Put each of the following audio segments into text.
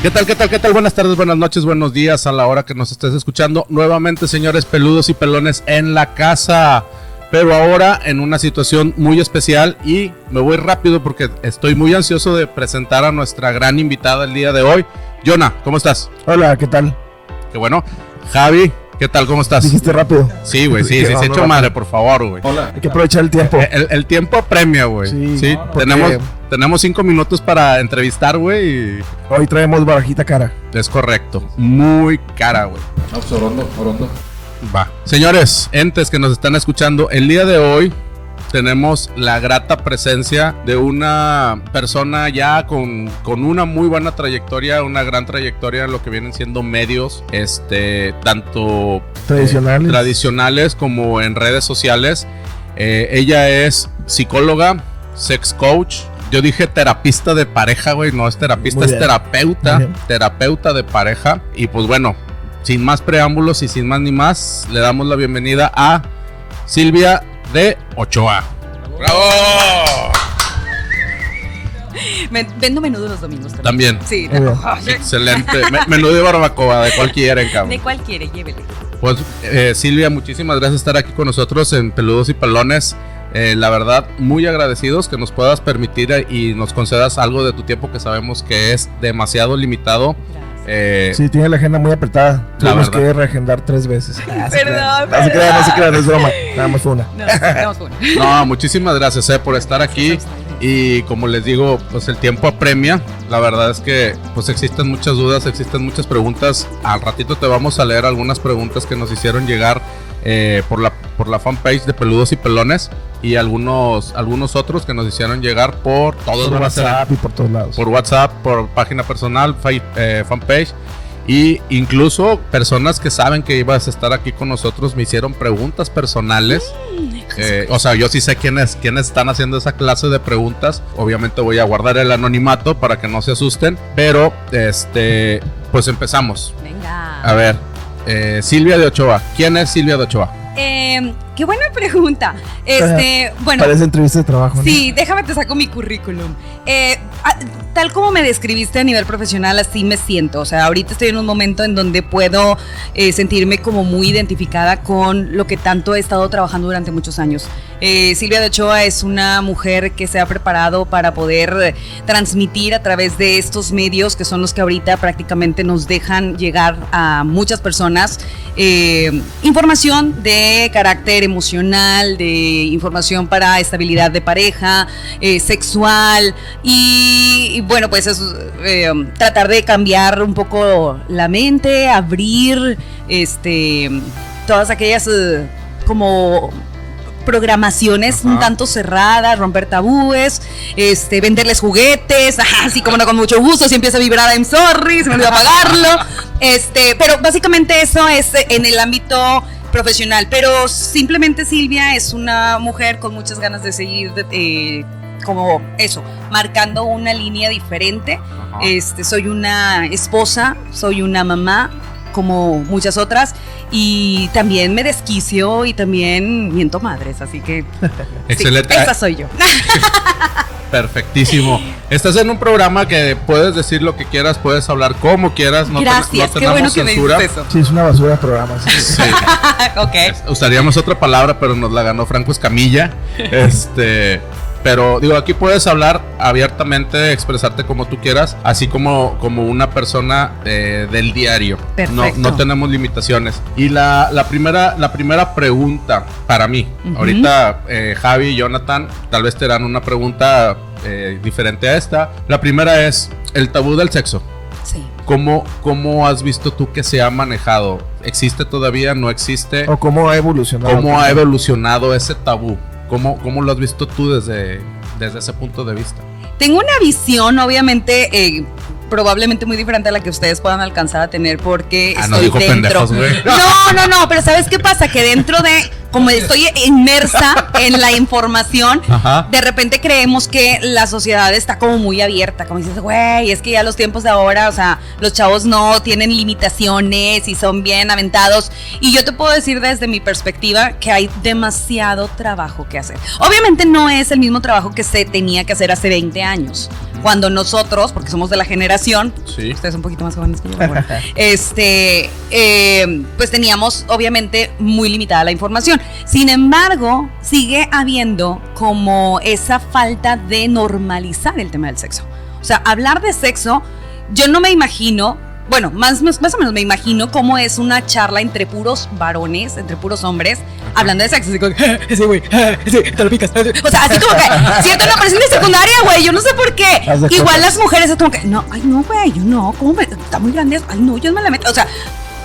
¿Qué tal, qué tal, qué tal? Buenas tardes, buenas noches, buenos días a la hora que nos estés escuchando. Nuevamente, señores peludos y pelones en la casa. Pero ahora en una situación muy especial y me voy rápido porque estoy muy ansioso de presentar a nuestra gran invitada el día de hoy. Jonah, ¿cómo estás? Hola, ¿qué tal? Qué bueno. Javi, ¿qué tal? ¿Cómo estás? Dijiste rápido. Sí, güey, sí, sí, se echó madre, por favor, güey. Hola. Hay que aprovechar el tiempo. El, el tiempo apremia, güey. Sí, Sí, porque- tenemos, tenemos cinco minutos para entrevistar, güey. y Hoy traemos barajita cara. Es correcto. Muy cara, güey. No, pues orondo, orondo. Va. Señores, entes que nos están escuchando, el día de hoy tenemos la grata presencia de una persona ya con, con una muy buena trayectoria, una gran trayectoria en lo que vienen siendo medios, este, tanto Tradicionales. tradicionales como en redes sociales. Eh, ella es psicóloga, sex coach. Yo dije terapista de pareja, güey. No es terapista, es terapeuta. Terapeuta de pareja. Y pues bueno, sin más preámbulos y sin más ni más, le damos la bienvenida a Silvia de Ochoa. ¡Bravo! Me- vendo menudo los domingos También. Sí. Excelente. Me- menú de barbacoa de cualquiera, en cabrón. de cuál quiere, llévele. Pues eh, Silvia, muchísimas gracias por estar aquí con nosotros en Peludos y Pelones. Eh, la verdad, muy agradecidos que nos puedas permitir eh, y nos concedas algo de tu tiempo que sabemos que es demasiado limitado. Eh, Sí, tiene la agenda muy apretada. Tuvimos que reagendar tres veces. Ah, Perdón. No se crean, no se crean, es broma. Nada más una. No, tenemos una. No, muchísimas gracias eh, por estar aquí. Y como les digo, pues el tiempo apremia. La verdad es que pues existen muchas dudas, existen muchas preguntas. Al ratito te vamos a leer algunas preguntas que nos hicieron llegar eh, por, la, por la fanpage de Peludos y Pelones y algunos, algunos otros que nos hicieron llegar por todos Por WhatsApp y por todos lados. por WhatsApp, por página personal, fa- eh, fanpage. Y incluso personas que saben que ibas a estar aquí con nosotros me hicieron preguntas personales. Eh, o sea, yo sí sé quiénes, quiénes están haciendo esa clase de preguntas. Obviamente voy a guardar el anonimato para que no se asusten. Pero, este, pues empezamos. Venga. A ver, eh, Silvia de Ochoa. ¿Quién es Silvia de Ochoa? Eh, qué buena pregunta. Este, bueno, Parece entrevista de trabajo. ¿no? sí, déjame te saco mi currículum. Eh, tal como me describiste a nivel profesional, así me siento. O sea, ahorita estoy en un momento en donde puedo eh, sentirme como muy identificada con lo que tanto he estado trabajando durante muchos años. Eh, Silvia de Ochoa es una mujer que se ha preparado para poder transmitir a través de estos medios que son los que ahorita prácticamente nos dejan llegar a muchas personas información de carácter emocional, de información para estabilidad de pareja, eh, sexual y, y bueno, pues es eh, tratar de cambiar un poco la mente, abrir este todas aquellas eh, como programaciones un tanto cerradas, romper tabúes, este, venderles juguetes, ajá, así como no con mucho gusto, si empieza a vibrar I'm sorry, se me olvidó apagarlo. Este, pero básicamente eso es en el ámbito profesional, pero simplemente Silvia es una mujer con muchas ganas de seguir eh, como eso, marcando una línea diferente. Este, soy una esposa, soy una mamá, como muchas otras, y también me desquicio y también miento madres, así que sí, Excelente. esa soy yo. Perfectísimo. Estás en un programa que puedes decir lo que quieras, puedes hablar como quieras. No, ten- Gracias, no qué tenemos bueno que me censura. dices eso. Sí, es una basura de programa. sí. Sí. ok. Usaríamos otra palabra, pero nos la ganó Franco Escamilla. Este, pero digo, aquí puedes hablar abiertamente, expresarte como tú quieras, así como, como una persona eh, del diario. No, Perfecto. no tenemos limitaciones. Y la, la primera, la primera pregunta para mí, ahorita eh, Javi y Jonathan tal vez te dan una pregunta eh, diferente a esta. La primera es el tabú del sexo. Sí. ¿Cómo, ¿Cómo has visto tú que se ha manejado? ¿Existe todavía? ¿No existe? O cómo ha evolucionado. ¿Cómo ha evolucionado ese tabú? ¿Cómo, cómo lo has visto tú desde, desde ese punto de vista? Tengo una visión, obviamente, eh, probablemente muy diferente a la que ustedes puedan alcanzar a tener porque Ah, no estoy dijo dentro. pendejos, güey. No, no, no, pero ¿sabes qué pasa? Que dentro de, como estoy inmersa en la información, Ajá. de repente creemos que la sociedad está como muy abierta, como dices, güey, es que ya los tiempos de ahora, o sea, los chavos no tienen limitaciones y son bien aventados. Y yo te puedo decir desde mi perspectiva que hay demasiado trabajo que hacer. Obviamente no es el mismo trabajo que se tenía que hacer hace 20 años. Cuando nosotros, porque somos de la generación, Sí. ustedes un poquito más jóvenes que yo, bueno, este, eh, pues teníamos obviamente muy limitada la información. Sin embargo, sigue habiendo como esa falta de normalizar el tema del sexo. O sea, hablar de sexo, yo no me imagino, bueno, más, más, más o menos me imagino cómo es una charla entre puros varones, entre puros hombres, hablando de sexo. Así como, ese güey, ese, te lo picas. O sea, así como que, siento una presión de secundaria, güey, yo no sé por qué. Igual las mujeres es como que, no, ay, no, güey, yo no, ¿cómo me- está muy grande? Ay, no, yo no me la meto. O sea,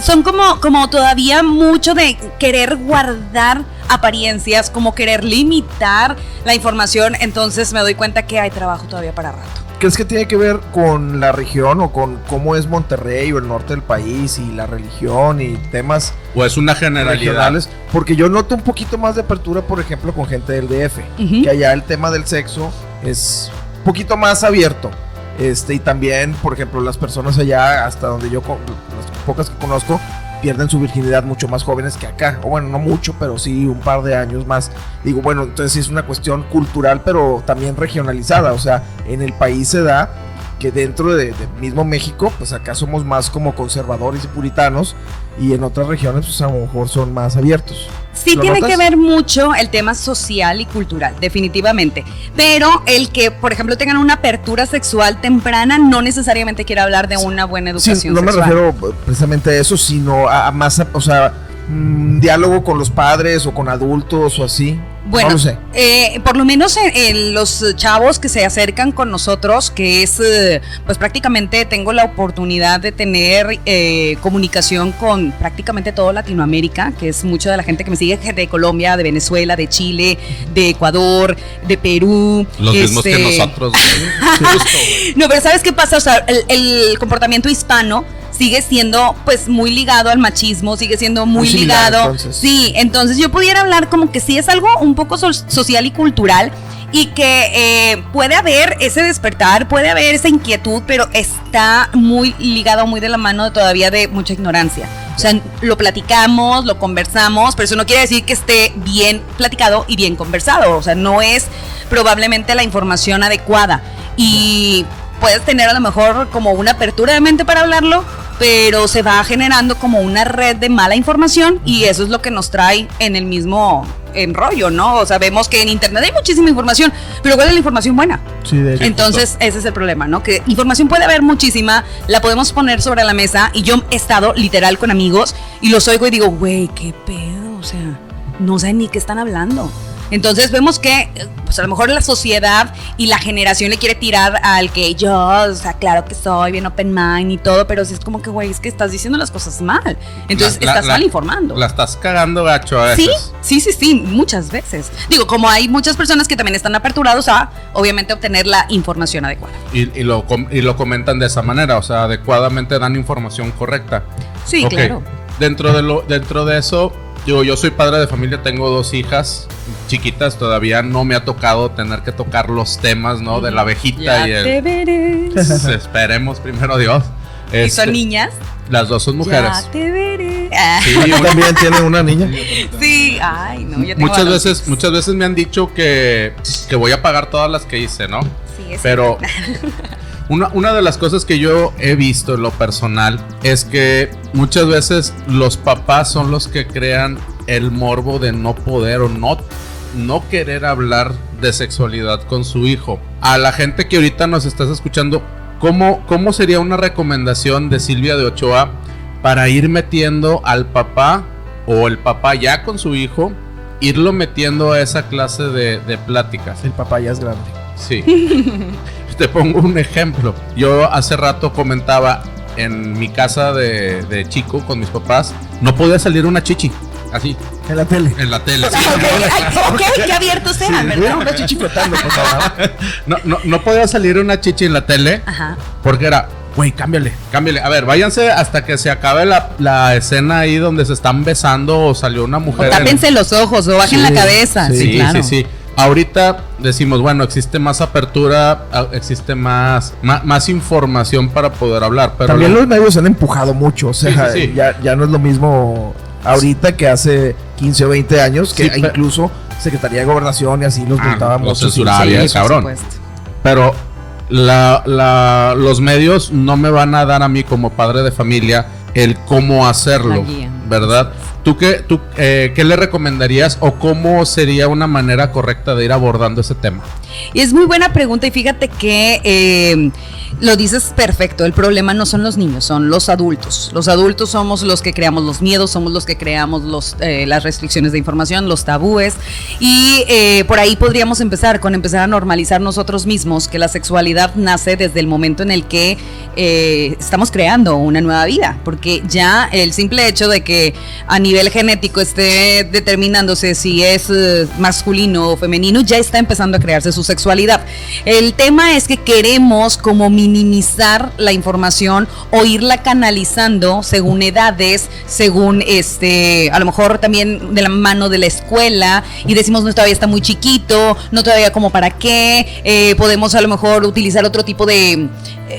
son como, como todavía mucho de querer guardar apariencias, como querer limitar la información. Entonces me doy cuenta que hay trabajo todavía para rato. ¿Crees que tiene que ver con la región o con cómo es Monterrey o el norte del país y la religión y temas O es una generalidad. regionales? Porque yo noto un poquito más de apertura, por ejemplo, con gente del DF, que allá el tema del sexo es un poquito más abierto. Este, y también, por ejemplo, las personas allá, hasta donde yo, con- las pocas que conozco, pierden su virginidad mucho más jóvenes que acá. O bueno, no mucho, pero sí un par de años más. Digo, bueno, entonces es una cuestión cultural, pero también regionalizada. O sea, en el país se da que dentro de, de mismo México, pues acá somos más como conservadores y puritanos, y en otras regiones, pues a lo mejor son más abiertos. Sí ¿Lo tiene notas? que ver mucho el tema social y cultural, definitivamente. Pero el que, por ejemplo, tengan una apertura sexual temprana no necesariamente quiere hablar de una buena Sí, educación no me refiero eh, precisamente a eso, sino a, a más, o sea, mm, diálogo con los padres o con adultos o así. Bueno, no lo sé. eh, por lo menos en, en los chavos que se acercan con nosotros, que es, eh, pues prácticamente tengo la oportunidad de tener eh, comunicación con prácticamente toda Latinoamérica, que es mucha de la gente que me sigue, de Colombia, de Venezuela, de Chile, de Ecuador, de Perú. Los mismos que este, nosotros. Justo, güey. No, pero ¿sabes qué pasa? O sea, el, el comportamiento hispano sigue siendo pues muy ligado al machismo, sigue siendo muy, Muy similar, ligado. entonces. Sí, entonces yo pudiera hablar como que sí es algo un poco so- social y cultural y que eh, puede haber ese despertar, puede haber esa inquietud, pero está muy ligado, muy de la mano todavía de mucha ignorancia. O sea, lo platicamos, lo conversamos, pero eso no quiere decir que esté bien platicado y bien conversado. O sea, no es probablemente la información adecuada. Y puedes tener a lo mejor como una apertura de mente para hablarlo, pero se va generando como una red de mala información y eso es lo que nos trae en el mismo enrollo, ¿no? O sea, vemos que en internet hay muchísima información, pero ¿cuál es la información buena? Sí, de hecho. Entonces, ese es el problema, ¿no? Que información puede haber muchísima, la podemos poner sobre la mesa y yo he estado literal con amigos y los oigo y digo, güey, qué pedo, o sea, no sé ni qué están hablando. Entonces vemos que, pues a lo mejor la sociedad y la generación le quiere tirar al que yo, o sea, claro que soy bien open mind y todo, pero si es como que, güey, es que estás diciendo las cosas mal. Entonces La- estás la- mal informando. La estás cagando gacho a Sí, veces. sí, sí, sí, muchas veces. Digo, como hay muchas personas que también están aperturados a, obviamente, obtener la información adecuada. Y, y lo, y lo comentan de esa manera, o sea, adecuadamente dan información correcta. Sí, claro. Dentro de, lo, dentro de eso, yo, yo soy padre de familia, tengo dos hijas chiquitas, todavía no me ha tocado tener que tocar los temas, ¿no? De la abejita Ya y el... te veré. Esperemos primero Dios. ¿Y Este, son niñas? Las dos son mujeres. Ya te veré. Ah, Sí, ¿Tú una- también tiene una niña? sí, ay, no, yo tengo muchas veces, muchas veces me han dicho que, que voy a pagar todas las que hice, ¿no? Sí, es Pero una, una de las cosas que yo he visto en lo personal es que muchas veces los papás son los que crean el morbo de no poder o no, no querer hablar de sexualidad con su hijo. A la gente que ahorita nos estás escuchando, ¿cómo, cómo sería una recomendación de Silvia de Ochoa para ir metiendo al papá o el papá ya con su hijo, irlo metiendo a esa clase de, de pláticas? El papá ya es grande. Sí. Te pongo un ejemplo. Yo hace rato comentaba en mi casa de, de chico con mis papás, no podía salir una chichi. Así, En la tele. en la tele. Ok, ay, ok, qué abiertos Sí, eran, mira, ¿verdad? una chichi flotando, por favor. No, no, no podía salir una chichi en la tele Ajá. porque era, güey, cámbiale, cámbiale. A ver, váyanse hasta que se acabe la, la escena ahí donde se están besando o salió una O mujer. en- tápense los ojos o bajen Sí, la cabeza. Sí, sí, Sí, claro. sí, sí. Ahorita decimos, bueno, existe más apertura, existe más, más, más información para poder hablar. Pero También la- los medios han empujado mucho, o sea, Sí, sí, sí. Ya, ya no es lo mismo ahorita que hace 15 o 20 años, que Sí, pero- incluso Secretaría de Gobernación y así los Ah, los censuraba cabrón. Pero la, la- los medios no me van a dar a mí como padre de familia el cómo hacerlo. ¿verdad? ¿Tú, qué, tú eh, qué le recomendarías o cómo sería una manera correcta de ir abordando ese tema? Y es muy buena pregunta y fíjate que eh, lo dices perfecto, el problema no son los niños, son los adultos. Los adultos somos los que creamos los miedos, somos los que creamos los, eh, las restricciones de información, los tabúes y eh, por ahí podríamos empezar con empezar a normalizar nosotros mismos que la sexualidad nace desde el momento en el que estamos creando una nueva vida, porque ya el simple hecho de que a nivel genético esté determinándose si es masculino o femenino, ya está empezando a crearse su sexualidad. El tema es que queremos como minimizar la información o irla canalizando según edades, según este, a lo mejor también de la mano de la escuela y decimos no todavía está muy chiquito, no todavía como para qué, eh, podemos a lo mejor utilizar otro tipo de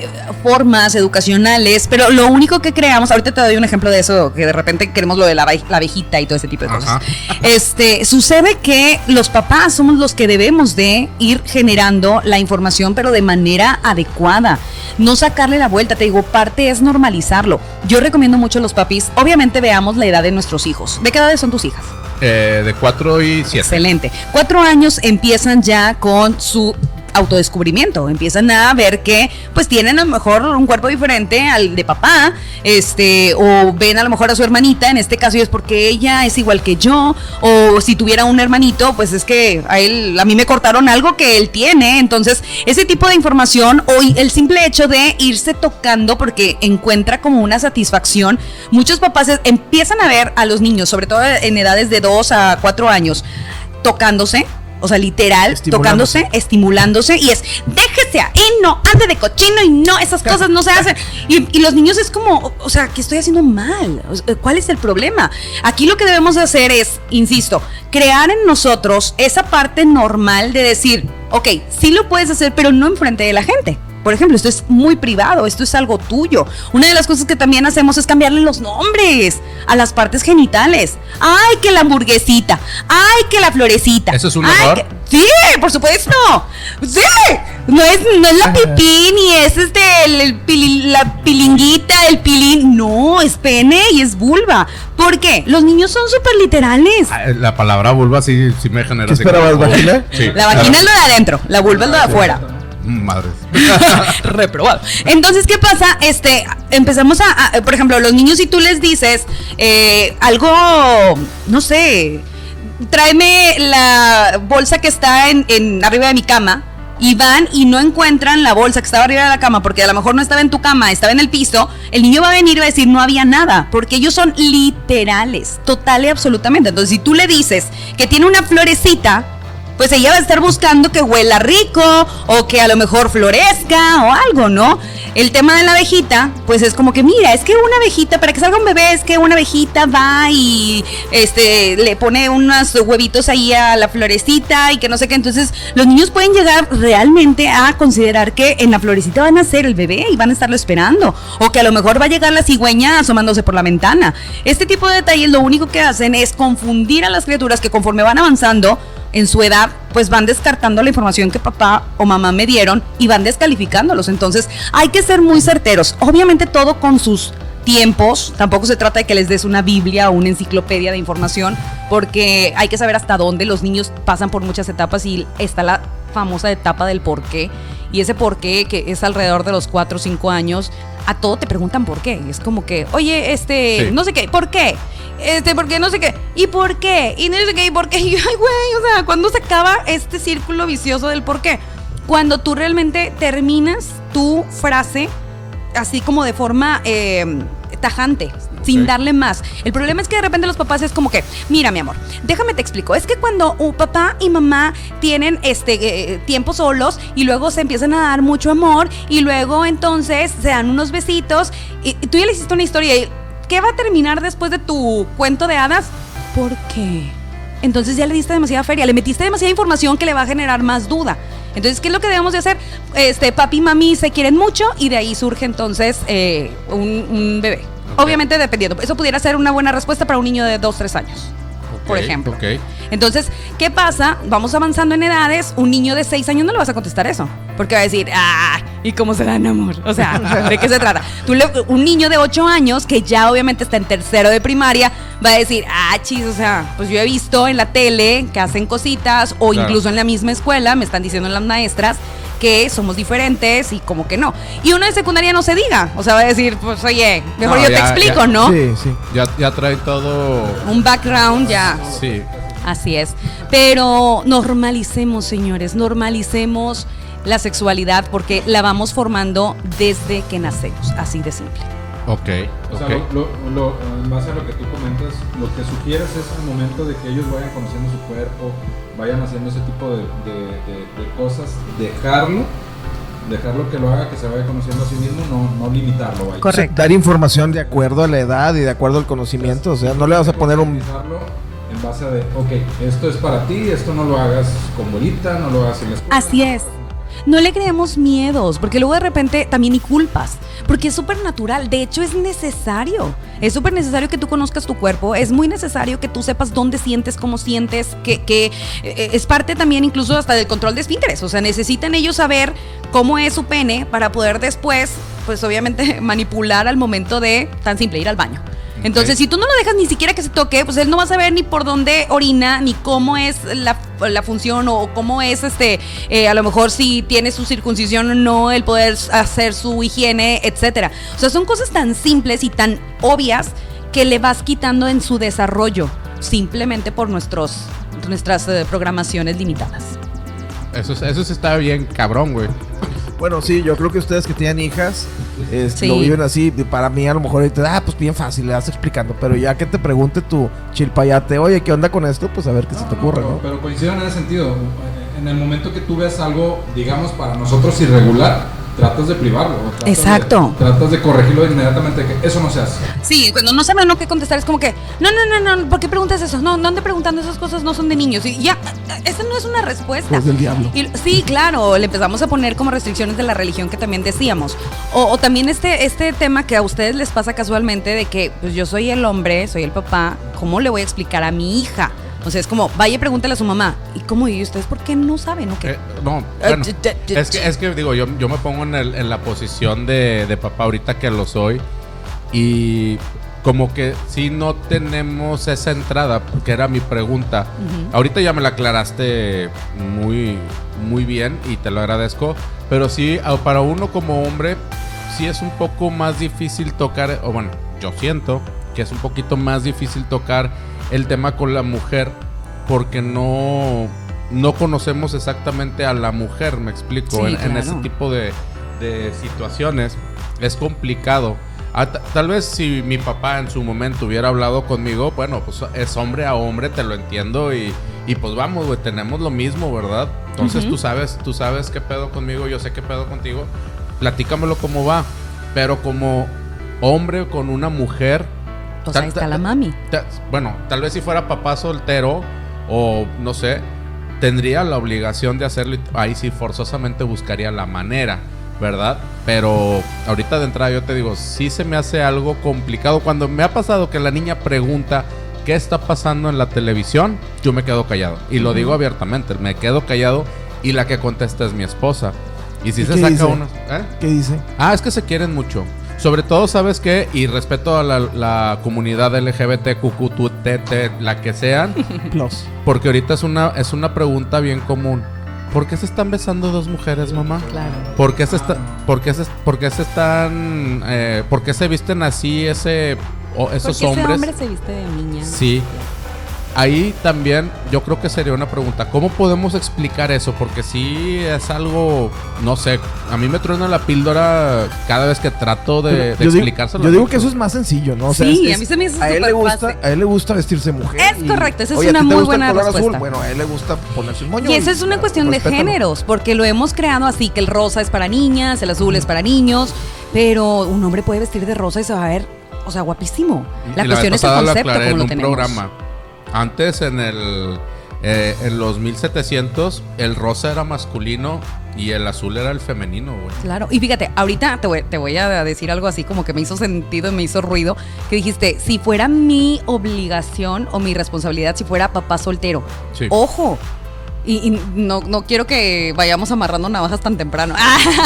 eh, formas educacionales, pero lo único que creamos, ahorita te doy un ejemplo de eso, que de repente queremos lo de la, la abejita y todo ese tipo de cosas. Ajá. Este, sucede que los papás somos los que debemos de ir generando la información, pero de manera adecuada. No sacarle la vuelta, te digo, parte es normalizarlo. Yo recomiendo mucho a los papis, obviamente veamos la edad de nuestros hijos. ¿De qué edades son tus hijas? Eh, de 4 y 7. Excelente. Cuatro años empiezan ya con su autodescubrimiento, empiezan a ver que pues tienen a lo mejor un cuerpo diferente al de papá, este, o ven a lo mejor a su hermanita, en este caso es porque ella es igual que yo, o si tuviera un hermanito, pues es que a él, a mí me cortaron algo que él tiene, entonces ese tipo de información o el simple hecho de irse tocando porque encuentra como una satisfacción, muchos papás empiezan a ver a los niños, sobre todo en edades de 2 a 4 años, tocándose. O sea, literal, Estimulándose. tocándose, estimulándose y es, déjese ahí, no, ande de cochino y no, esas cosas no se hacen. Y, y los niños es como, o- sea, que estoy haciendo mal? ¿Cuál es el problema? Aquí lo que debemos de hacer es, insisto, crear en nosotros esa parte normal de decir, ok, sí lo puedes hacer, pero no enfrente de la gente. Por ejemplo, esto es muy privado, esto es algo tuyo. Una de las cosas que también hacemos es cambiarle los nombres a las partes genitales. Ay, que la hamburguesita. Ay, que la florecita. ¿Eso es un Ay, error? que- Sí, por supuesto. Sí. No es, no es la pipí, ni es este, el- el pili- la pilinguita, el pilín. No, es pene y es vulva. ¿Por qué? Los niños son súper literales. Ah, La palabra vulva sí, sí me genera ¿Qué así esperabas, vagina? Sí. La vagina es lo de adentro, la vulva es lo de afuera. Mm, Madres. reprobado. Entonces, ¿qué pasa? Este, empezamos a, a- por ejemplo, los niños, si tú les dices eh, algo, no sé, tráeme la bolsa que está en, en arriba de mi cama. Y van y no encuentran la bolsa que estaba arriba de la cama porque a lo mejor no estaba en tu cama, estaba en el piso. El niño va a venir y va a decir no había nada porque ellos son literales, total y absolutamente. Entonces, si tú le dices que tiene una florecita, pues ella va a estar buscando que huela rico o que a lo mejor florezca o algo, ¿no? El tema de la abejita, pues es como que mira, es que una abejita, para que salga un bebé, es que una abejita va y este le pone unos huevitos ahí a la florecita y que no sé qué. Entonces, los niños pueden llegar realmente a considerar que en la florecita van a ser el bebé y van a estarlo esperando. O que a lo mejor va a llegar la cigüeña asomándose por la ventana. Este tipo de detalles lo único que hacen es confundir a las criaturas que conforme van avanzando, en su edad, pues van descartando la información que papá o mamá me dieron y van descalificándolos. Entonces, hay que ser muy certeros. Obviamente todo con sus tiempos. Tampoco se trata de que les des una Biblia o una enciclopedia de información, porque hay que saber hasta dónde los niños pasan por muchas etapas y está la famosa etapa del por qué. Y ese por qué, que es alrededor de los 4 o 5 años, a todo te preguntan por qué. Es como que, oye, este, Sí. no sé qué, ¿por qué? Este, ¿por qué? No sé qué. ¿Y por qué? Y no sé qué, ¿y por qué? Y yo, ay, güey, o sea, ¿cuándo se acaba este círculo vicioso del por qué? Cuando tú realmente terminas tu frase así como de forma eh, tajante, sin Sí. darle más. El problema es que de repente los papás es como que, mira mi amor, déjame te explico, es que cuando un papá y mamá tienen este eh, tiempo solos y luego se empiezan a dar mucho amor y luego entonces se dan unos besitos y, y tú ya le hiciste una historia y ¿qué va a terminar después de tu cuento de hadas? ¿Por qué? Entonces ya le diste demasiada feria, le metiste demasiada información que le va a generar más duda. Entonces, ¿qué es lo que debemos de hacer? Este, papi y mami se quieren mucho y de ahí surge entonces eh, un, un bebé. Obviamente dependiendo. Eso pudiera ser una buena respuesta para un niño de 2, 3 años. por ejemplo. ok. Entonces, ¿qué pasa? Vamos avanzando en edades. Un niño de 6 años no le vas a contestar eso. Porque va a decir, ah, ¿y cómo se dan amor? O sea, ¿de qué se trata? Tú le- un niño de 8 años, que ya obviamente está en tercero de primaria, va a decir, ah, chis, o sea, pues yo he visto en la tele que hacen cositas, o Claro. incluso en la misma escuela, me están diciendo las maestras, que somos diferentes y como que no. Y uno de secundaria no se diga. O sea, va a decir, pues oye, mejor No, yo te explico, ya- ¿no? Sí, sí. Ya, ya trae todo. Un background ya. Sí. Así es. Pero normalicemos, señores, normalicemos la sexualidad porque la vamos formando desde que nacemos, así de simple. Ok. O sea, lo- lo- lo- en base a lo que tú comentas, lo que sugieres es al momento de que ellos vayan conociendo su cuerpo, vayan haciendo ese tipo de, de- de- de cosas, dejarlo, dejarlo que lo haga, que se vaya conociendo a sí mismo, no, no limitarlo. vaya. Correcto. Dar información de acuerdo a la edad y de acuerdo al conocimiento. O sea, no le vas a poner un. En base a de, ok, esto es para ti, esto no lo hagas con bolita, no lo hagas en la escuela. Así es. No le creemos miedos, porque luego de repente también y culpas, porque es súper natural, de hecho es necesario, es súper necesario que tú conozcas tu cuerpo, es muy necesario que tú sepas dónde sientes, cómo sientes, que, eh, es parte también incluso hasta del control de esfínteres, o sea, necesitan ellos saber cómo es su pene para poder después, pues obviamente manipular al momento de, tan simple, ir al baño. Entonces, si tú no lo dejas ni siquiera que se toque, pues él no va a saber ni por dónde orina, ni cómo es la, la función o cómo es este, eh, a lo mejor si tiene su circuncisión o no, el poder hacer su higiene, etcétera. O sea, son cosas tan simples y tan obvias que le vas quitando en su desarrollo, simplemente por nuestros, nuestras eh, programaciones limitadas. Eso, es- eso está bien cabrón, güey. Bueno, sí, yo creo que ustedes que tienen hijas este, Sí. lo viven así. Para mí, a lo mejor ahorita, ah, pues bien fácil, le vas explicando. Pero ya que te pregunte tu chilpayate, oye, ¿qué onda con esto? Pues a ver qué se te ocurre, pero, ¿no? pero coincido en ese sentido. En el momento que tú ves algo, digamos, para nosotros irregular, tratas de privarlo. tratas de- Exacto. tratas de corregirlo inmediatamente, que eso no se hace. Sí, cuando no sabe uno qué contestar es como que, no, no, no, no, ¿por qué preguntas eso? No, no ande preguntando esas cosas, no son de niños. Y ya, esa no es una respuesta. Pues del diablo. Y- sí, claro, le empezamos a poner como restricciones de la religión que también decíamos. O, o también este, este tema que a ustedes les pasa casualmente de que pues yo soy el hombre, soy el papá, ¿cómo le voy a explicar a mi hija? O sea, es como, vaya y pregúntale a su mamá. ¿Y cómo? ¿Y ustedes por qué no saben o qué? Eh, no, Eh, bueno, es que, es que digo, yo, yo me pongo en, el- en la posición de, de papá ahorita que lo soy y como que si no tenemos esa entrada, que era mi pregunta. Ahorita ya me la aclaraste muy, muy bien y te lo agradezco, pero sí, para uno como hombre, sí es un poco más difícil tocar, o bueno, yo siento que es un poquito más difícil tocar el tema con la mujer porque no, no conocemos exactamente a la mujer, me explico, Sí, en, en claro. ese tipo de, de situaciones es complicado. Ah, ta- tal vez si mi papá en su momento hubiera hablado conmigo, bueno, pues es hombre a hombre, te lo entiendo y, y pues vamos, güey, tenemos lo mismo, ¿verdad? Entonces tú sabes, tú sabes qué pedo conmigo, yo sé qué pedo contigo, platícamelo cómo va, pero como hombre con una mujer, Pues tal- ahí está la mami. ta- bueno, tal vez si fuera papá soltero o no sé, tendría la obligación de hacerlo y ahí sí forzosamente buscaría la manera, ¿verdad? Pero ahorita de entrada yo te digo, sí se me hace algo complicado. Cuando me ha pasado que la niña pregunta qué está pasando en la televisión, yo me quedo callado. Y lo digo abiertamente, me quedo callado y la que contesta es mi esposa. Y si ¿Y se saca dice? uno... ¿eh? ¿Qué dice? Ah, es que se quieren mucho. Sobre todo, ¿sabes qué? Y respeto a la, la comunidad LGBTQQTT, la que sean, Plus. porque ahorita es una, es una pregunta bien común. ¿Por qué se están besando dos mujeres, mamá? Claro. ¿Por qué se, está, por qué se, por qué se están... eh, ¿Por qué se visten así ese, o esos Porque ese hombres? hombre se viste de niña. Sí. Ahí también yo creo que sería una pregunta. ¿Cómo podemos explicar eso? Porque sí es algo, no sé, a mí me truena la píldora cada vez que trato de, de yo digo, explicárselo. yo digo que eso es más sencillo, ¿no? O sea, Sí, es- a mí se me hizo a él le súper gusta, fácil. a él le gusta vestirse mujer. Es y- correcto, esa es Oye, ¿a una muy buena azul? respuesta. Bueno, a él le gusta ponerse un moño. Y esa es una cuestión de géneros, porque lo hemos creado así, que el rosa es para niñas, el azul es para niños, pero un hombre puede vestir de rosa y se va a ver, o sea, guapísimo. La cuestión es el concepto como lo tenemos. programa. Antes en el eh, en los 1700 el rosa era masculino Y el azul era el femenino, güey. Claro, y fíjate, ahorita te voy, te voy a decir algo así como que me hizo sentido, me hizo ruido, que dijiste, si fuera mi obligación o mi responsabilidad, si fuera papá soltero. Sí. Ojo. Y, y no, no quiero que vayamos amarrando navajas tan temprano.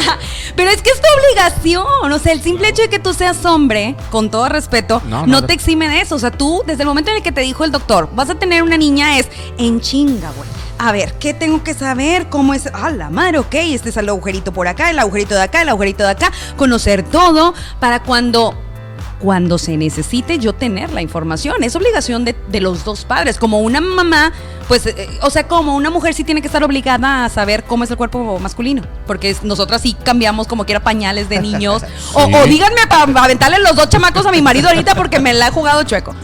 Pero es que es tu obligación. O sea, el simple hecho de que tú seas hombre, con todo respeto, No, no, te exime de eso. O sea, tú, desde el momento en el que te dijo el doctor, vas a tener una niña, es en chinga, güey. A ver, ¿qué tengo que saber? ¿Cómo es? Ah, la madre, ok. Este es el agujerito por acá, el agujerito de acá, el agujerito de acá. Conocer todo para cuando cuando se necesite yo tener la información. Es obligación de, de los dos padres. Como una mamá, pues, eh, o sea, como una mujer sí tiene que estar obligada a saber cómo es el cuerpo masculino. Porque es- nosotras sí cambiamos como quiera pañales de niños. o, o díganme para aventarle los dos chamacos a mi marido ahorita porque me la he jugado chueco.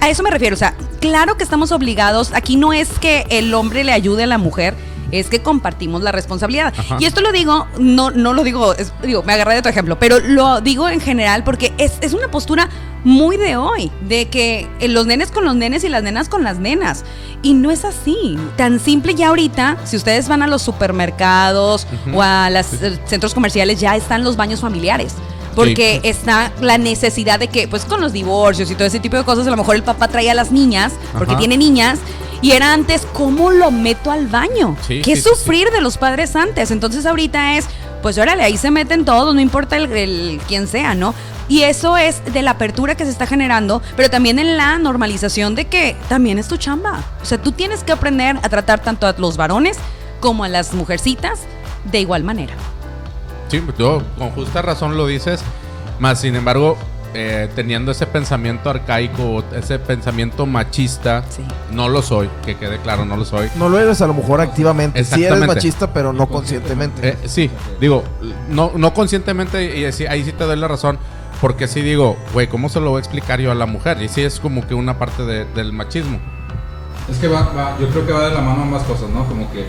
A, a eso me refiero. O sea, claro que estamos obligados. Aquí no es que el hombre le ayude a la mujer. Es que compartimos la responsabilidad. Ajá. Y esto lo digo, no, no lo digo, es- digo, me agarré de tu ejemplo, pero lo digo en general porque es, es una postura muy de hoy, de que eh, los nenes con los nenes y las nenas con las nenas. Y no es así. Tan simple ya ahorita, si ustedes van a los supermercados o a los centros comerciales, ya están los baños familiares. Porque está la necesidad de que, pues con los divorcios y todo ese tipo de cosas, a lo mejor el papá traía a las niñas, porque Ajá. tiene niñas, y era antes, ¿cómo lo meto al baño? Sí, ¿Qué sí, sí, sufrir de los padres antes? Entonces ahorita es, pues órale, ahí se meten todos, no importa el, el quién sea, ¿no? Y eso es de la apertura que se está generando, pero también en la normalización de que también es tu chamba. O sea, tú tienes que aprender a tratar tanto a los varones como a las mujercitas de igual manera. Sí, tú con justa razón lo dices, más sin embargo, eh, teniendo ese pensamiento arcaico, ese pensamiento machista, Sí. no lo soy, que quede claro, no lo soy. No lo eres a lo mejor activamente. Sí eres machista, pero no conscientemente. Eh, sí, digo, no, no conscientemente, y así- ahí sí te doy la razón, porque sí digo, güey, ¿cómo se lo voy a explicar yo a la mujer? Y sí es como que una parte de- del machismo. Es que va, va- yo creo que va de la mano ambas cosas, ¿no? Como que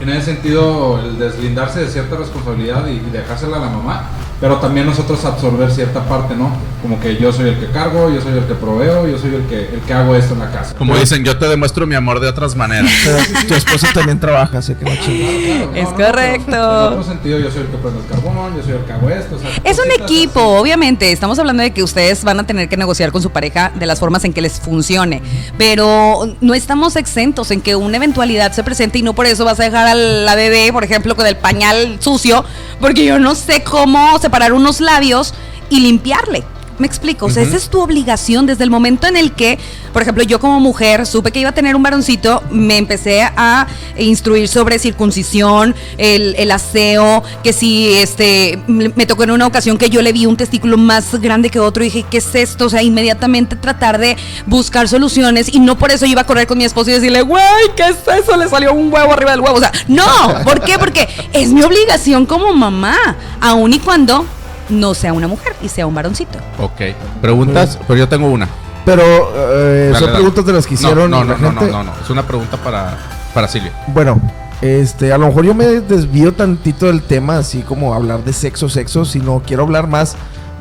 en ese sentido el deslindarse de cierta responsabilidad y, y dejársela a la mamá, pero también nosotros absorber cierta parte, ¿no? Como que yo soy el que cargo, yo soy el que proveo, yo soy el que, el que hago esto en la casa. Como dicen, yo te demuestro mi amor de otras maneras. Tu esposa también trabaja, así que no chingues. Es pero correcto. En otro sentido, yo soy el que prende el carbón, yo soy el que hago esto. o sea, Es un equipo, así. obviamente. Estamos hablando de que ustedes van a tener que negociar con su pareja de las formas en que les funcione. Pero no estamos exentos en que una eventualidad se presente y no por eso vas a dejar a la bebé, por ejemplo, con el pañal sucio, porque yo no sé cómo separar unos labios y limpiarle. Me explico, o sea, esa es tu obligación desde el momento en el que, por ejemplo, yo como mujer supe que iba a tener un varoncito, me empecé a instruir sobre circuncisión, el, el aseo, que si este me tocó en una ocasión que yo le vi un testículo más grande que otro y dije, ¿qué es esto? O sea, inmediatamente tratar de buscar soluciones y no por eso iba a correr con mi esposo y decirle, güey, ¿qué es eso? Le salió un huevo arriba del huevo. O sea, no, ¿por qué? Porque es mi obligación como mamá, aun y cuando no sea una mujer y sea un varoncito. Ok. Preguntas, pero yo tengo una. Pero eh, Dale, son dale. preguntas de las que hicieron no, no, la no, no, gente. no, no, Es una pregunta para, para Silvia. Bueno, este, a lo mejor yo me desvío tantito del tema, así como hablar de sexo, sexo, sino quiero hablar más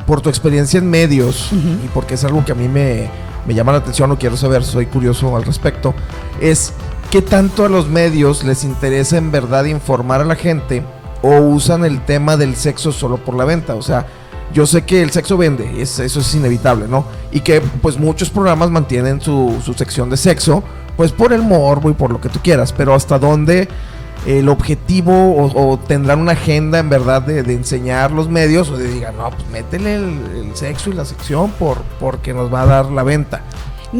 por tu experiencia en medios y porque es algo que a mí me, me llama la atención o quiero saber, soy curioso al respecto, es qué tanto a los medios les interesa en verdad informar a la gente o usan el tema del sexo solo por la venta, o sea, yo sé que el sexo vende, es- eso es inevitable, ¿no? Y que pues muchos programas mantienen su, su sección de sexo, pues por el morbo y por lo que tú quieras, pero hasta dónde el objetivo o, o tendrán una agenda en verdad de, de enseñar los medios o de digan, no, pues métele el, el sexo y la sección por, porque nos va a dar la venta.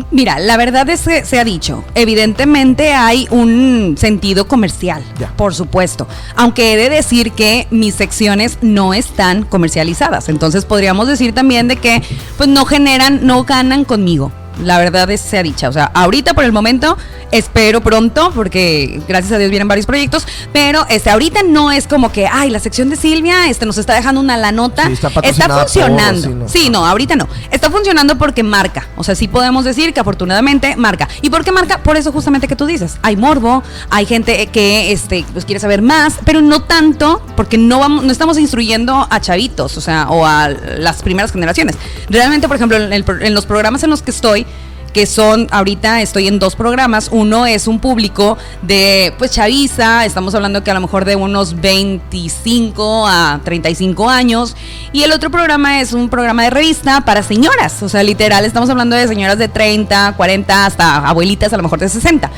Mira, la verdad es que se ha dicho, evidentemente hay un sentido comercial, Ya. por supuesto, aunque he de decir que mis secciones no están comercializadas, entonces podríamos decir también de que pues no generan, no ganan conmigo. La verdad es sea dicha, o sea, ahorita por el momento espero pronto porque gracias a Dios vienen varios proyectos, pero este ahorita no es como que, ay, la sección de Silvia este nos está dejando una la nota, Sí, está por, funcionando. sí, no. sí, no, ahorita no. Está funcionando porque marca. O sea, sí podemos decir que afortunadamente marca. ¿Y por qué marca? Por eso justamente que tú dices. Hay morbo, hay gente que este, pues, quiere saber más, pero no tanto porque no, vamos, no estamos instruyendo a chavitos, o sea, o a las primeras generaciones. Realmente, por ejemplo, en, el pro- en los programas en los que estoy, que son, ahorita estoy en dos programas. Uno es un público de, pues, chaviza, estamos hablando que a lo mejor de unos 25 a 35 años. Y el otro programa es un programa de revista para señoras, o sea, literal, estamos hablando de señoras de 30, 40, hasta abuelitas a lo mejor de 60.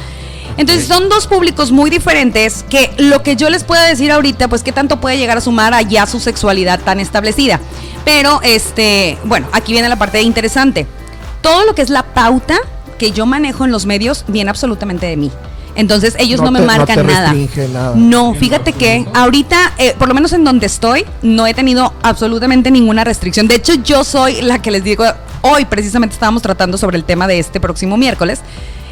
Entonces son dos públicos muy diferentes que lo que yo les pueda decir ahorita, pues qué tanto puede llegar a sumar allá su sexualidad tan establecida. Pero, este, bueno, aquí viene la parte interesante. Todo lo que es la pauta que yo manejo en los medios viene absolutamente de mí. Entonces ellos no, me te- marcan nada. nada. No, fíjate que ahorita, eh, por lo menos en donde estoy, no he tenido absolutamente ninguna restricción. De hecho, yo soy la que les digo, hoy precisamente estábamos tratando sobre el tema de este próximo miércoles.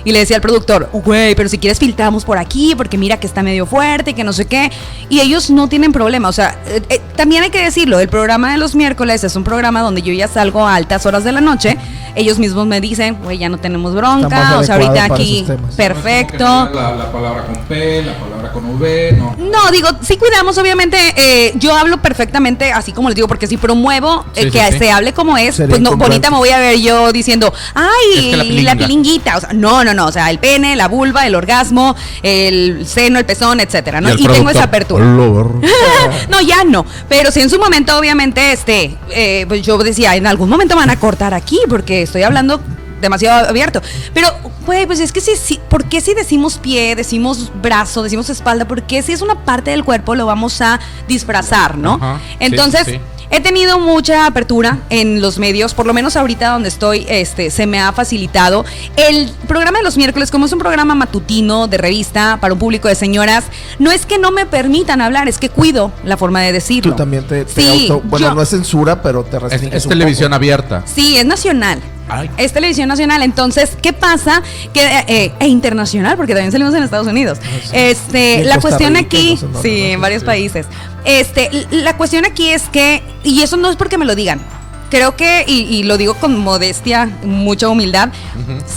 Y le decía al productor, güey, pero si quieres filtramos por aquí, porque mira que está medio fuerte y que no sé qué. Y ellos no tienen problema. O sea, eh, eh, también hay que decirlo, el programa de los miércoles es un programa donde yo ya salgo a altas horas de la noche. Ellos mismos me dicen, güey, ya no tenemos bronca. O sea, ahorita aquí, perfecto. No La, la palabra con P, la palabra con V, no. No, digo, sí cuidamos, obviamente, eh, yo hablo perfectamente, así como les digo, porque si promuevo eh, Sí, que sí, sí. se hable como es, Sería pues no, bonita me voy a ver yo diciendo, ay, Es que la la, pilinga". pilinguita, o sea, no, no, no, o sea, el pene, la vulva, el orgasmo, el seno, el pezón, etcétera, ¿no? Y, tengo esa apertura. No, ya no. Pero sí en su momento, obviamente, este, eh, pues yo decía, en algún momento van a cortar aquí, porque estoy hablando demasiado abierto. Pero, güey, pues es que si, si, ¿por qué si decimos pie, decimos brazo, decimos espalda? ¿Por qué si es una parte del cuerpo lo vamos a disfrazar, no? Ajá, Entonces, sí, sí. He tenido mucha apertura en los medios, por lo menos ahorita donde estoy, este, se me ha facilitado. El programa de los miércoles, como es un programa matutino de revista para un público de señoras, no es que no me permitan hablar, es que cuido la forma de decirlo. Tú también te, te Sí, auto- Bueno, yo- no es censura, pero te Es, restringes es un televisión poco. abierta. Sí, es nacional. Ay. Es televisión nacional. Entonces, ¿qué pasa? Que, eh, e internacional, porque también salimos en Estados Unidos. Este, la cuestión Rica, aquí, no sí, no, en varios países. Este, la cuestión aquí es que, y eso no es porque me lo digan. Creo que, y, y lo digo con modestia, mucha humildad,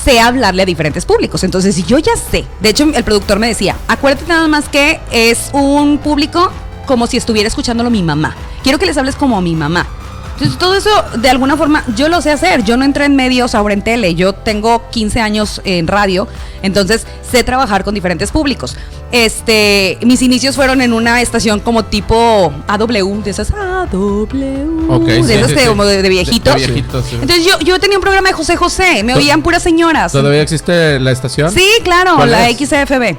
sé hablarle a diferentes públicos. Entonces, si yo ya sé, de hecho, el productor me decía, acuérdate nada más que es un público como si estuviera escuchándolo mi mamá. Quiero que les hables como a mi mamá. Entonces, todo eso, de alguna forma, yo lo sé hacer. Yo no entré en medios ahora en tele. Yo tengo 15 años en radio. Entonces, sé trabajar con diferentes públicos. Este, mis inicios fueron en una estación como tipo AW, de esas AW. Ok, de sí, esas sí, sí. como de, de viejitos. De- de viejitos, sí. Entonces, yo, yo tenía un programa de José José. Me oían puras señoras. ¿Todavía existe la estación? Sí, claro, ¿Cuál la es? XFB.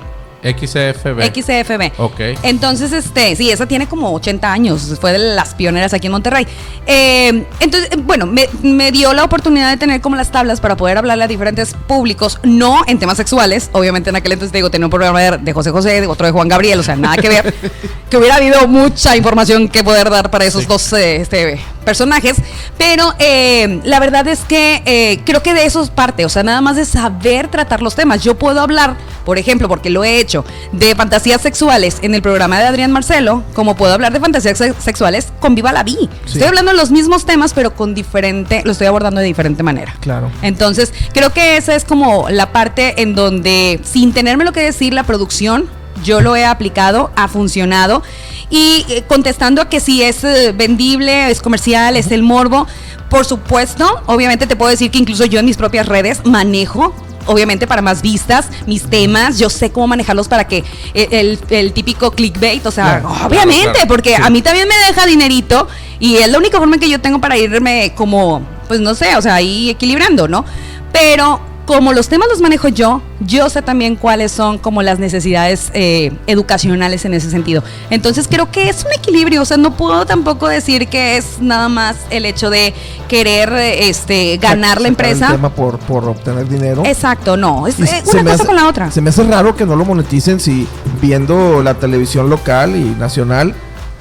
XFB. XFB. Ok. Entonces, este, sí, esa tiene como 80 años, fue de las pioneras aquí en Monterrey. Eh, entonces, bueno, me, me dio la oportunidad de tener como las tablas para poder hablarle a diferentes públicos, no en temas sexuales, obviamente en aquel entonces te digo, tenía un programa de, José José, de otro de Juan Gabriel, o sea, nada que ver, que hubiera habido mucha información que poder dar para esos dos eh, este, personajes, pero eh, la verdad es que eh, creo que de eso es parte, o sea, nada más de saber tratar los temas. Yo puedo hablar, por ejemplo, porque lo he hecho, de fantasías sexuales en el programa de Adrián Marcelo, como puedo hablar de fantasías sex- sexuales con Viva la Vi. Sí. Estoy hablando de los mismos temas, pero con diferente, lo estoy abordando de diferente manera. Claro. Entonces, creo que esa es como la parte en donde, sin tenerme lo que decir, la producción, yo lo he aplicado, ha funcionado. Y eh, contestando a que si es eh, vendible, es comercial, es el morbo, por supuesto, obviamente te puedo decir que incluso yo en mis propias redes manejo. Obviamente para más vistas, mis temas, yo sé cómo manejarlos para que eh, el, el típico clickbait, o sea, Claro, obviamente, claro, claro. porque Sí. a mí también me deja dinerito y es la única forma que yo tengo para irme como, pues no sé, o sea, ahí equilibrando, ¿no? Pero como los temas los manejo yo, yo sé también cuáles son como las necesidades eh, educacionales en ese sentido. Entonces creo que es un equilibrio, o sea, no puedo tampoco decir que es nada más el hecho de querer este, ganar la Sacar el empresa. tema por, por obtener dinero. Exacto, no, es Y una cosa hace- con la otra. Se me hace raro que no lo moneticen si viendo la televisión local y nacional,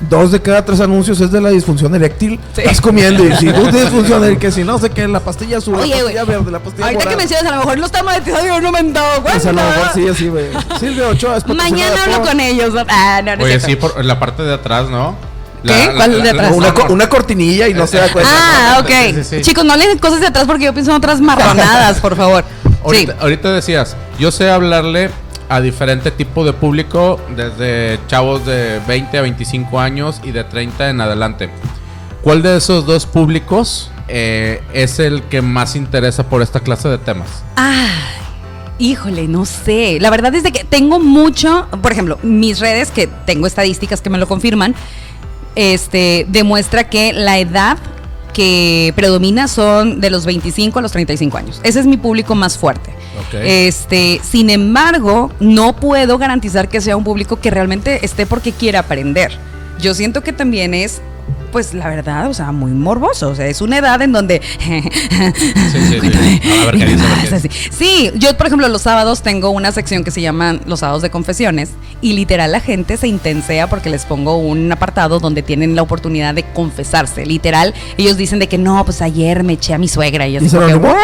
dos de cada tres anuncios es de la disfunción eréctil. Estás comiendo y si tú tienes disfunción eréctil, que si no sé qué, la pastilla azul, Oye, la verde, la pastilla Ahorita que morada. mencionas, a lo mejor no está monetizado, yo no me he dado cuenta. Pues a lo mejor sí, así, güey. Silvia Ochoa es Mañana hablo por- con ellos. Ah, no, no Oye, sí, por la parte de atrás, ¿no? ¿Qué? ¿Cuál de atrás? Una, co- una cortinilla y no se da cuenta. Ah, ok. Sí, sí, sí. Chicos, no leen cosas de atrás porque yo pienso en otras marronadas, por favor. Sí. Ahorita, ahorita decías, yo sé hablarle a diferente tipo de público, desde chavos de 20 a 25 años y de 30 en adelante. ¿Cuál de esos dos públicos eh, es el que más interesa por esta clase de temas? Ay, híjole, no sé. La verdad es de que tengo mucho, por ejemplo, mis redes, que tengo estadísticas que me lo confirman, este, demuestra que la edad que predomina son de los 25 a los 35 años. Ese es mi público más fuerte. Este, sin embargo, no puedo garantizar que sea un público que realmente esté porque quiera aprender. Yo siento que también es pues la verdad, o sea, muy morboso, o sea, es una edad en donde Sí, sí, sí. Cuéntame. Yo por ejemplo los sábados tengo una sección que se llama los sábados de confesiones y literal la gente se intensea porque les pongo un apartado donde tienen la oportunidad de confesarse. Literal, ellos dicen de que no, pues ayer me eché a mi suegra y yo ¿Y así como que,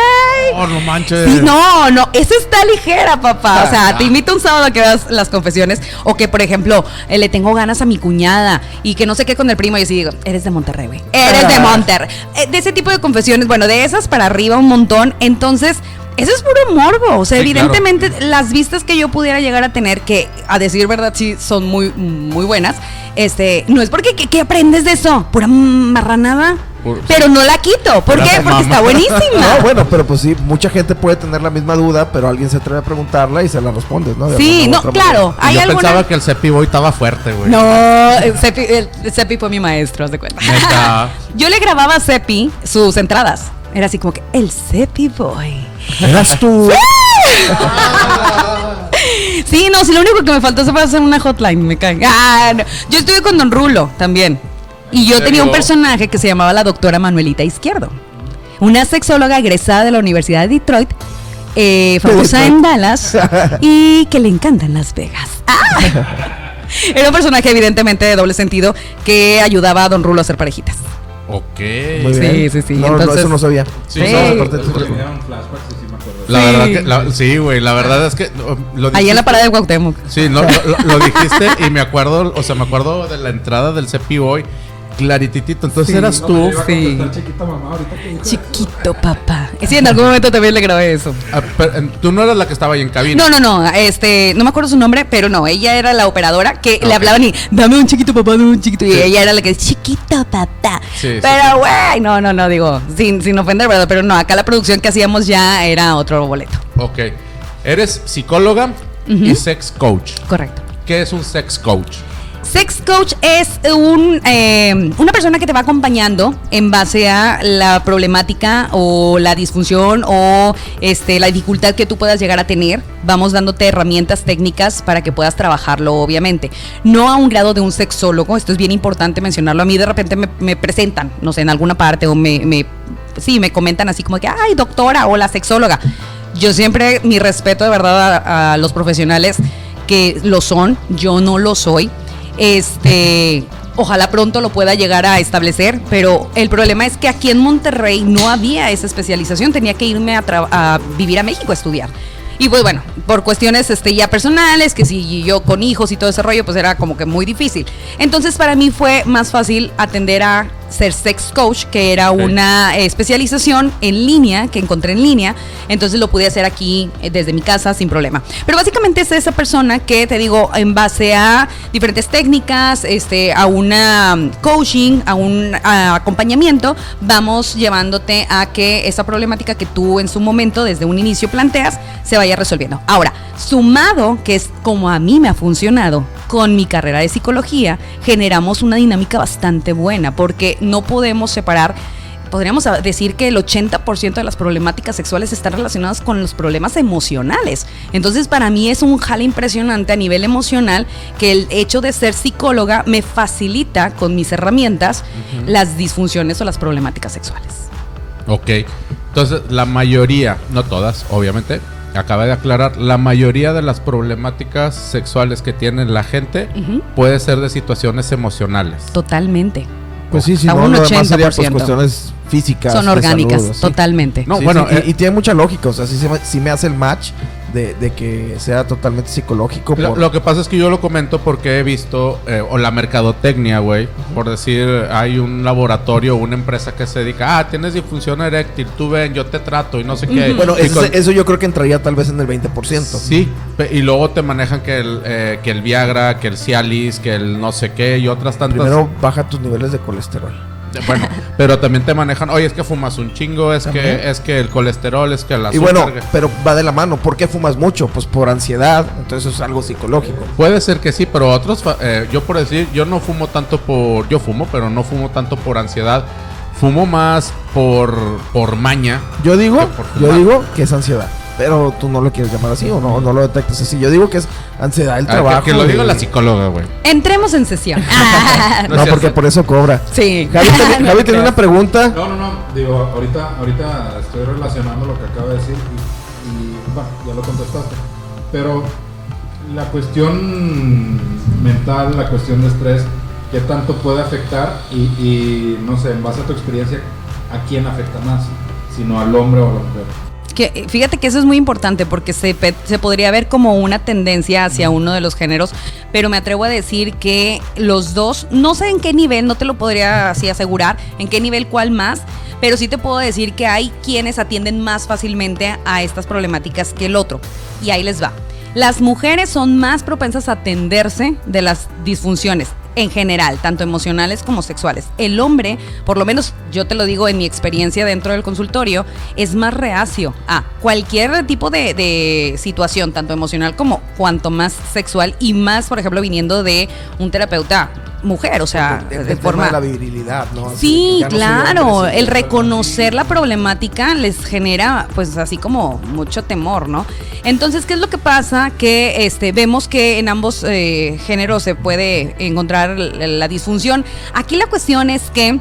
no manches. Sí, no, no, esa está ligera, papá. O sea, Ah. te invito un sábado a que veas las confesiones. O que, por ejemplo, eh, le tengo ganas a mi cuñada y que no sé qué con el primo. Y yo sí digo, eres de Monterrey, güey. Eres de Ah. Monterrey. Eh, de ese tipo de confesiones, bueno, de esas para arriba un montón. Entonces. Eso es puro morbo. O sea, Sí, claro. evidentemente, las vistas que yo pudiera llegar a tener, que a decir verdad sí son muy, muy buenas, este, no es porque ¿qué, qué aprendes de eso? Pura marranada. Pero no la quito. ¿Por qué? Porque mama. está buenísima. No, bueno, pero pues sí, mucha gente puede tener la misma duda, pero alguien se atreve a preguntarla y se la respondes, ¿no? De Sí, no, claro. Hay yo alguna... pensaba que el Cepi Boy estaba fuerte, güey. No, el Cepi, el Cepi fue mi maestro, haz de cuenta. Yo le grababa a Cepi sus entradas. Era así como que el Cepi Boy. Eras tú. Sí, no, si lo único que me faltó fue hacer una hotline, me caen. Ah, no. Yo estuve con Don Rulo también. Y yo ¿En tenía un personaje que se llamaba la doctora Manuelita Izquierdo. Una sexóloga egresada de la Universidad de Detroit, eh, famosa en Dallas y que le encantan Las Vegas. Ah. Era un personaje evidentemente de doble sentido que ayudaba a Don Rulo a hacer parejitas. Ok. Muy Sí, bien. sí, sí, No, no, entonces- eso no sabía. Sí. No, aparte. La Sí. verdad que, la- sí, güey, la verdad es que lo Ahí en la parada de Cuauhtémoc. Sí, no, lo, lo- lo dijiste y me acuerdo, o sea, me acuerdo de la entrada del Cepi Boy clarititito. Entonces Sí. eras No, tú. Sí. chiquita mamá ahorita que dijo Chiquito papá. Sí, en algún momento también le grabé eso. Ah, pero, tú no eras la que estaba ahí en cabina. No, no, no, este, no me acuerdo su nombre, pero no, ella era la operadora que le hablaban y dame un chiquito papá, dame un chiquito. Y Sí. ella era la que chiquito papá. Sí, pero, sí. güey, no, no, no, digo, sin, sin ofender, ¿verdad? Pero no, acá la producción que hacíamos ya era otro boleto. Ok. Eres psicóloga y sex coach. Correcto. ¿Qué es un sex coach? Sex coach es un, eh, una persona que te va acompañando en base a la problemática o la disfunción o este, la dificultad que tú puedas llegar a tener. Vamos dándote herramientas técnicas para que puedas trabajarlo, obviamente. No a un grado de un sexólogo, esto es bien importante mencionarlo. A mí de repente me, presentan, no sé, en alguna parte o me, me, sí, me comentan así como que, ay, doctora o la sexóloga. Yo siempre, mi respeto de verdad a, a los profesionales que lo son, yo no lo soy. Este, ojalá pronto lo pueda llegar a establecer, pero el problema es que aquí en Monterrey no había esa especialización, tenía que irme a, a vivir a México a estudiar. Y pues bueno, por cuestiones este, ya personales, que si yo con hijos y todo ese rollo, pues era como que muy difícil. Entonces para mí fue más fácil atender a ser sex coach, que era Ok. una especialización en línea, que encontré en línea. Entonces lo pude hacer aquí eh, desde mi casa sin problema. Pero básicamente es esa persona que te digo, en base a diferentes técnicas, este, a una mm, coaching, a un a acompañamiento, vamos llevándote a que esa problemática que tú en su momento, desde un inicio planteas, se vaya resolviendo. Ahora, sumado, que es como a mí me ha funcionado, con mi carrera de psicología, generamos una dinámica bastante buena, porque no podemos separar podríamos decir que el 80% de las problemáticas sexuales están relacionadas con los problemas emocionales. Entonces, para mí es un jale impresionante a nivel emocional que el hecho de ser psicóloga me facilita con mis herramientas las disfunciones o las problemáticas sexuales. Ok. Entonces, la mayoría, no todas, obviamente, acaba de aclarar, la mayoría de las problemáticas sexuales que tiene la gente puede ser de situaciones emocionales. Totalmente. Pues sí, sí, A no, un lo demás sería pues 80%. cuestiones físicas. Son de orgánicas, salud, totalmente. No, Sí, bueno, sí, y- eh, y, tiene mucha lógica, o sea, me- sí me hace el match de, de que sea totalmente psicológico. Lo, por- lo que pasa es que yo lo comento porque he visto, eh, o la mercadotecnia, güey, por decir, hay un laboratorio, una empresa que se dedica, ah, tienes disfunción eréctil, tú ven, yo te trato y no sé qué. Bueno, eso, con- eso yo creo que entraría tal vez en el 20%. Sí, y luego te manejan que el, eh, que el Viagra, que el Cialis, que el no sé qué y otras tantas. Primero baja tus niveles de colesterol. Bueno, pero también te manejan, oye, es que fumas un chingo, es que es que el colesterol, es que la Y bueno, pero va de la mano. ¿Por qué fumas mucho? Pues por ansiedad. Entonces es algo psicológico. Puede ser que sí, pero otros, eh, yo por decir, yo no fumo tanto por, yo fumo, pero no fumo tanto por ansiedad, fumo más por, por maña. Yo digo, yo digo que es ansiedad. Pero tú no lo quieres llamar así o no, no lo detectas así. Yo digo que es ansiedad del Ah, trabajo. que, que lo y- diga la psicóloga, güey. Entremos en sesión. No porque por eso cobra. sí. Javi, No Javi tiene creas. una pregunta. No, no, no. Digo, ahorita, ahorita estoy relacionando lo que acaba de decir y, y, bueno, ya lo contestaste. Pero la cuestión mental, la cuestión de estrés, ¿qué tanto puede afectar? Y, y, no sé, en base a tu experiencia, ¿a quién afecta más? Sino al hombre o a la mujer. Que, eh, fíjate que eso es muy importante porque se, se podría ver como una tendencia hacia uno de los géneros, pero me atrevo a decir que los dos, no sé en qué nivel, no te lo podría así asegurar, en qué nivel cuál más, pero sí te puedo decir que hay quienes atienden más fácilmente a estas problemáticas que el otro. Y ahí les va. Las mujeres son más propensas a atenderse de las disfunciones en general, tanto emocionales como sexuales. El hombre, por lo menos yo te lo digo en mi experiencia dentro del consultorio, es más reacio a cualquier tipo de, situación, tanto emocional como cuanto más sexual y más, por ejemplo, viniendo de un terapeuta mujer, o sea, El- el de forma... de la virilidad, ¿no? Sí, no claro, el reconocer la problemática les genera pues así como mucho temor, ¿no? Entonces, ¿qué es lo que pasa? Que este, vemos que en ambos eh, géneros se puede encontrar la, la disfunción. Aquí la cuestión es que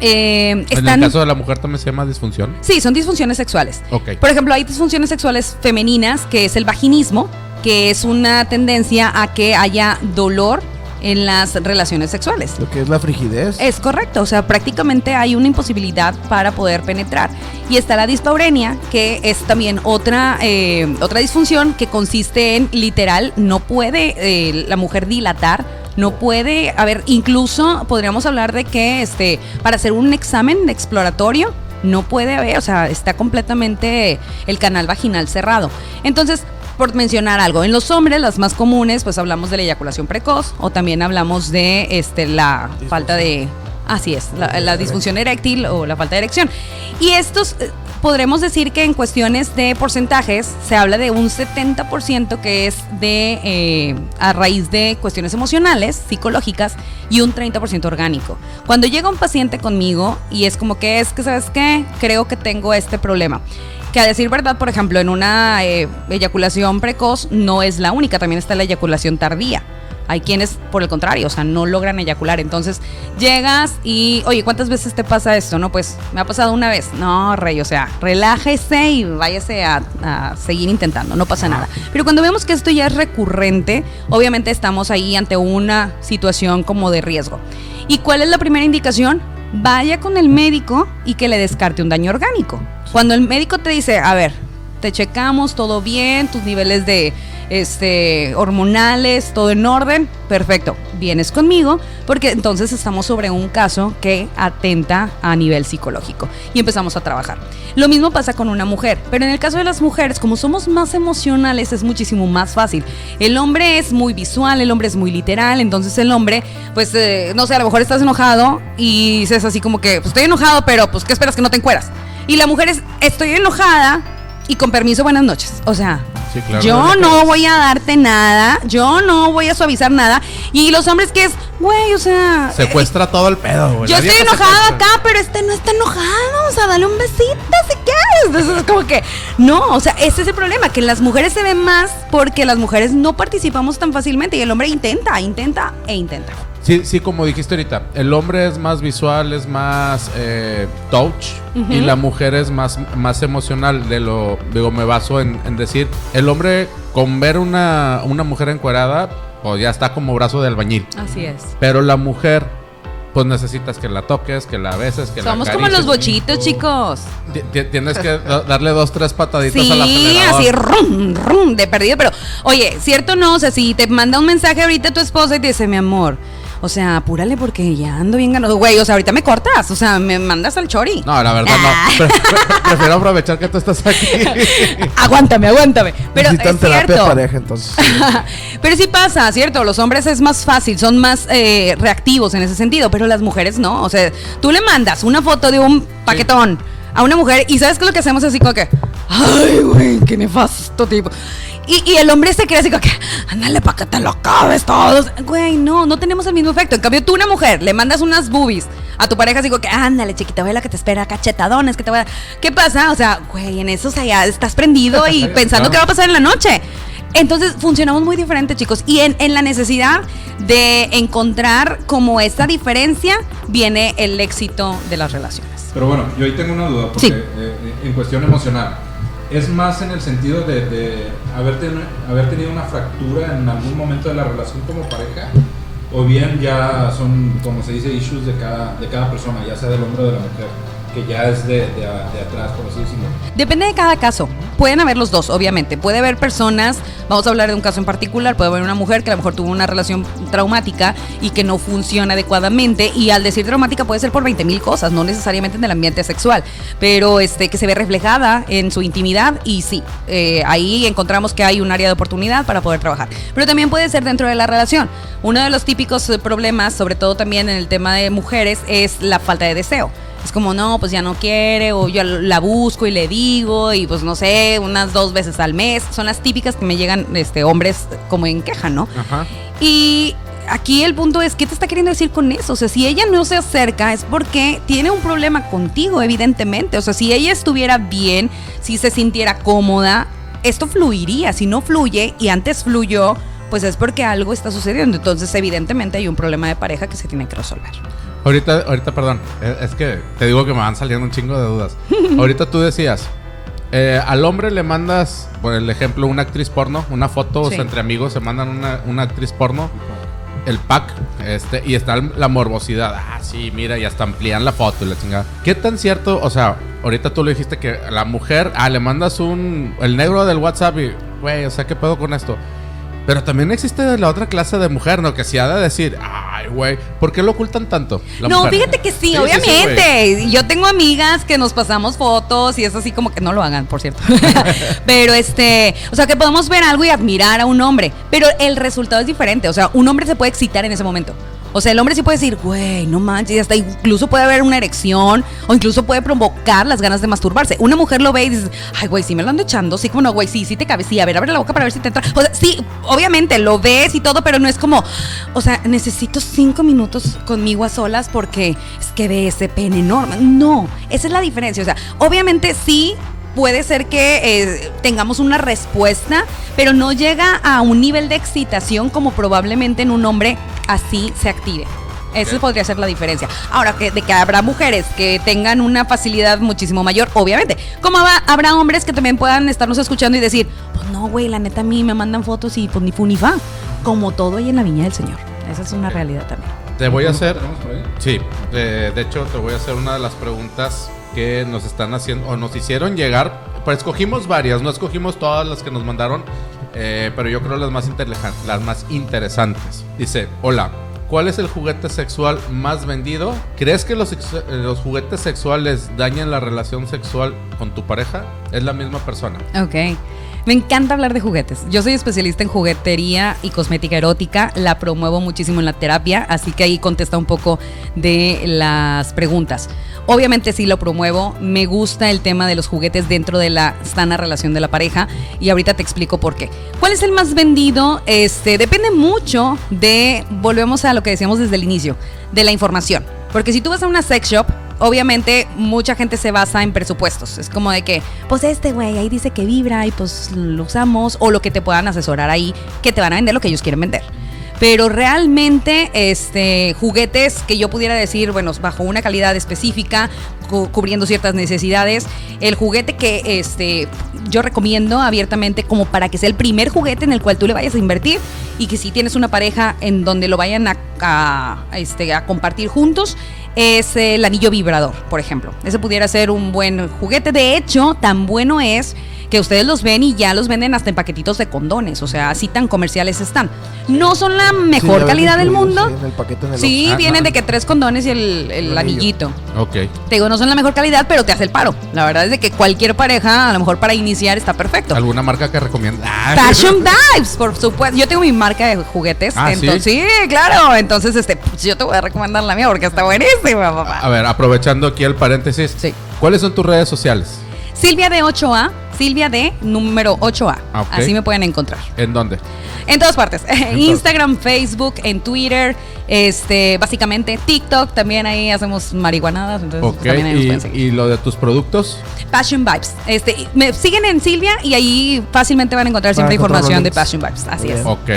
eh, En el caso de la mujer también se llama disfunción. Sí, son disfunciones sexuales. Ok. Por ejemplo, hay disfunciones sexuales femeninas, que es el vaginismo, que es una tendencia a que haya dolor en las relaciones sexuales. Lo que es la frigidez. Es correcto, o sea, prácticamente hay una imposibilidad para poder penetrar. Y está la dispaurenia, que es también otra, eh, otra disfunción que consiste en literal, no puede eh, la mujer dilatar, no puede, a ver, incluso podríamos hablar de que este, para hacer un examen exploratorio, no puede haber, o sea, está completamente el canal vaginal cerrado. Entonces, por mencionar algo, en los hombres las más comunes, pues hablamos de la eyaculación precoz o también hablamos de este la falta de así es, la, la disfunción eréctil o la falta de erección. Y estos eh, podremos decir que en cuestiones de porcentajes se habla de un 70% que es de eh, a raíz de cuestiones emocionales, psicológicas y un 30% orgánico. Cuando llega un paciente conmigo y es como que es que sabes qué, creo que tengo este problema. Que a decir verdad, por ejemplo, en una eh, eyaculación precoz no es la única, también está la eyaculación tardía. Hay quienes, por el contrario, o sea, no logran eyacular. Entonces, llegas y, oye, ¿cuántas veces te pasa esto? No, pues me ha pasado una vez. No, rey, o sea, relájese y váyase a, a seguir intentando, no pasa nada. Pero cuando vemos que esto ya es recurrente, obviamente estamos ahí ante una situación como de riesgo. ¿Y cuál es la primera indicación? Vaya con el médico y que le descarte un daño orgánico. Cuando el médico te dice, a ver, te checamos, todo bien, tus niveles de este, hormonales, todo en orden, perfecto, vienes conmigo, porque entonces estamos sobre un caso que atenta a nivel psicológico y empezamos a trabajar. Lo mismo pasa con una mujer, pero en el caso de las mujeres, como somos más emocionales, es muchísimo más fácil. El hombre es muy visual, el hombre es muy literal, entonces el hombre, pues, eh, no sé, a lo mejor estás enojado y dices así como que, pues estoy enojado, pero pues, ¿qué esperas que no te encueras? Y la mujer es, estoy enojada y con permiso, buenas noches. O sea, Sí, claro. yo no voy a darte nada, yo no voy a suavizar nada. Y los hombres que es, güey, o sea... eh, Secuestra todo el pedo, güey. yo estoy enojada acá, pero este no está enojado. O sea, dale un besito si quieres. Entonces es como que, no, o sea, ese es el problema, que las mujeres se ven más porque las mujeres no participamos tan fácilmente y el hombre intenta, intenta e intenta. Sí, sí, como dijiste ahorita, el hombre es más visual, es más eh, touch y la mujer es más, más emocional. De lo, digo, me baso en, en decir, el hombre con ver una, una mujer encuerada, pues ya está como brazo de albañil. Así es. Pero la mujer, pues necesitas que la toques, que la beses, que Somos la como los bochitos, chicos. Ti- ti- Tienes que da- darle dos, tres pataditas al Sí, acelerador. así, rum, rum, de perdido. Pero, oye, ¿cierto o no? O sea, si te manda un mensaje ahorita tu esposa y te dice, mi amor, O sea, apúrale porque ya ando bien ganado. Güey, o sea, ahorita me cortas. O sea, me mandas al chori. No, la verdad Ah. no. Pre- pre- prefiero aprovechar que tú estás aquí. aguántame, aguántame. Pero Necesitan es terapia cierto. pareja, entonces. Pero sí pasa, ¿cierto? Los hombres es más fácil, son más eh, reactivos en ese sentido, pero las mujeres no. O sea, tú le mandas una foto de un paquetón a una mujer y ¿sabes qué es lo que hacemos así como que, ay, güey, qué nefasto tipo. Y, y el hombre se cree así como que, ándale para que te lo acabes todos. Güey, no, no tenemos el mismo efecto. En cambio, tú, una mujer, le mandas unas boobies a tu pareja, así como que, ándale, chiquita, ve la que te espera, cachetadones, que te voy a. ¿Qué pasa? O sea, güey, en eso, o sea, ya estás prendido y pensando qué va a pasar en la noche. Entonces funcionamos muy diferente, chicos. Y en, en la necesidad de encontrar como esa diferencia viene el éxito de las relaciones. Pero bueno, yo ahí tengo una duda, porque Sí. eh, en cuestión emocional, ¿es más en el sentido de, haber, haber tenido una fractura en algún momento de la relación como pareja? ¿O bien ya son, como se dice, issues de cada, de cada persona, ya sea del hombre o de la mujer? Que ya es de, de, de atrás, por así decirlo. Depende de cada caso. Pueden haber los dos, obviamente. Puede haber personas, vamos a hablar de un caso en particular, puede haber una mujer que a lo mejor tuvo una relación traumática y que no funciona adecuadamente. Y al decir traumática puede ser por 20 mil cosas, no necesariamente en el ambiente sexual, pero este, que se ve reflejada en su intimidad y sí, eh, ahí encontramos que hay un área de oportunidad para poder trabajar. Pero también puede ser dentro de la relación. Uno de los típicos problemas, sobre todo también en el tema de mujeres, es la falta de deseo. Es como, no, pues ya no quiere, o yo la busco y le digo, y pues no sé, unas dos veces al mes. Son las típicas que me llegan este, hombres como en queja, ¿no? Ajá. Y aquí el punto es, ¿qué te está queriendo decir con eso? O sea, si ella no se acerca es porque tiene un problema contigo, evidentemente. O sea, si ella estuviera bien, si se sintiera cómoda, esto fluiría. Si no fluye y antes fluyó, pues es porque algo está sucediendo. Entonces, evidentemente hay un problema de pareja que se tiene que resolver. Ahorita, ahorita, perdón, eh, es que te digo que me van saliendo un chingo de dudas. ahorita tú decías, eh, al hombre le mandas, por el ejemplo, una actriz porno, una foto, o sea, entre amigos se mandan una, una actriz porno, el pack, este, y está la morbosidad. Ah, sí, mira, y hasta amplían la foto y la chingada. ¿Qué tan cierto? O sea, ahorita tú le dijiste que la mujer, ah, le mandas un, el negro del WhatsApp y, güey, o sea, ¿qué pedo con esto? Pero también existe la otra clase de mujer, ¿no? Que si ha de decir, ay, güey, ¿por qué lo ocultan tanto? la no, mujer? fíjate que sí, Sí, sí, sí, obviamente. Yo tengo amigas que nos pasamos fotos y es así como que no lo hagan, por cierto. pero este, o sea, que podemos ver algo y admirar a un hombre, pero el resultado es diferente. O sea, un hombre se puede excitar en ese momento. O sea, el hombre sí puede decir, güey, no manches, hasta incluso puede haber una erección o incluso puede provocar las ganas de masturbarse. Una mujer lo ve y dice, ay, güey, sí me lo ando echando, sí, como no, güey, sí, sí te cabe, sí, a ver, abre la boca para ver si te entra. O sea, sí, obviamente lo ves y todo, pero no es como, o sea, necesito cinco minutos conmigo a solas porque es que ve ese pene enorme. No, esa es la diferencia. O sea, obviamente sí puede ser que eh, tengamos una respuesta, pero no llega a un nivel de excitación como probablemente en un hombre así se active. Esa Ok. podría ser la diferencia. Ahora, que, de que habrá mujeres que tengan una facilidad muchísimo mayor, obviamente. Como habrá, habrá hombres que también puedan estarnos escuchando y decir, pues no, güey, la neta a mí me mandan fotos y pues ni fu ni fa. Como todo ahí en la viña del Señor. Esa es una realidad también. Te voy a hacer, sí, eh, de hecho te voy a hacer una de las preguntas que nos están haciendo o nos hicieron llegar. Pues escogimos varias, no escogimos todas las que nos mandaron, eh, pero yo creo las más, las más interesantes. Dice, hola, ¿cuál es el juguete sexual más vendido? ¿Crees que los, los juguetes sexuales dañan la relación sexual con tu pareja? Es la misma persona. Ok. Me encanta hablar de juguetes. Yo soy especialista en juguetería y cosmética erótica. La promuevo muchísimo en la terapia, así que ahí contesta un poco de las preguntas. Obviamente sí lo promuevo. Me gusta el tema de los juguetes dentro de la sana relación de la pareja y ahorita te explico por qué. ¿Cuál es el más vendido? Este depende mucho de volvemos a lo que decíamos desde el inicio, de la información. Porque si tú vas a una sex shop, obviamente mucha gente se basa en presupuestos. Es como de que, pues este güey ahí dice que vibra y pues lo usamos, o lo que te puedan asesorar ahí, que te van a vender lo que ellos quieren vender. Pero realmente, este, juguetes que yo pudiera decir, bueno, bajo una calidad específica, cu- cubriendo ciertas necesidades, el juguete que este, yo recomiendo abiertamente como para que sea el primer juguete en el cual tú le vayas a invertir y que si tienes una pareja en donde lo vayan a, a, este, a compartir juntos, es el anillo vibrador, por ejemplo. Ese pudiera ser un buen juguete. De hecho, tan bueno es que ustedes los ven y ya los venden hasta en paquetitos de condones, o sea, así tan comerciales están. No son la Sí, mejor calidad del mundo. sí, en el paquete en el Sí, Ah, vienen no. de que tres condones y el, anillito. Ok. Te digo, no son la mejor calidad, pero te hace el paro. La verdad es de que cualquier pareja, a lo mejor para iniciar, está perfecto. ¿Alguna marca que recomienda? Fashion Dives, por supuesto. Yo tengo mi marca de juguetes. Ah, ¿sí? entonces, ¿sí? claro. Entonces, este, pues, yo te voy a recomendar la mía porque está buenísima, papá. A ver, aprovechando aquí el paréntesis. Sí. ¿Cuáles son tus redes sociales? Silvia de 8A, Silvia de número 8A. Ah. Así me pueden encontrar. ¿En dónde? En todas partes. todas. Instagram, Facebook, en Twitter, este, básicamente TikTok, también ahí hacemos marihuanadas, entonces Ok. también ahí nos pueden ¿Y, seguir. y lo de tus productos? Passion Vibes. Este, me siguen en Silvia y ahí fácilmente van a encontrar siempre encontrar información de Passion Vibes. Así es. Ok.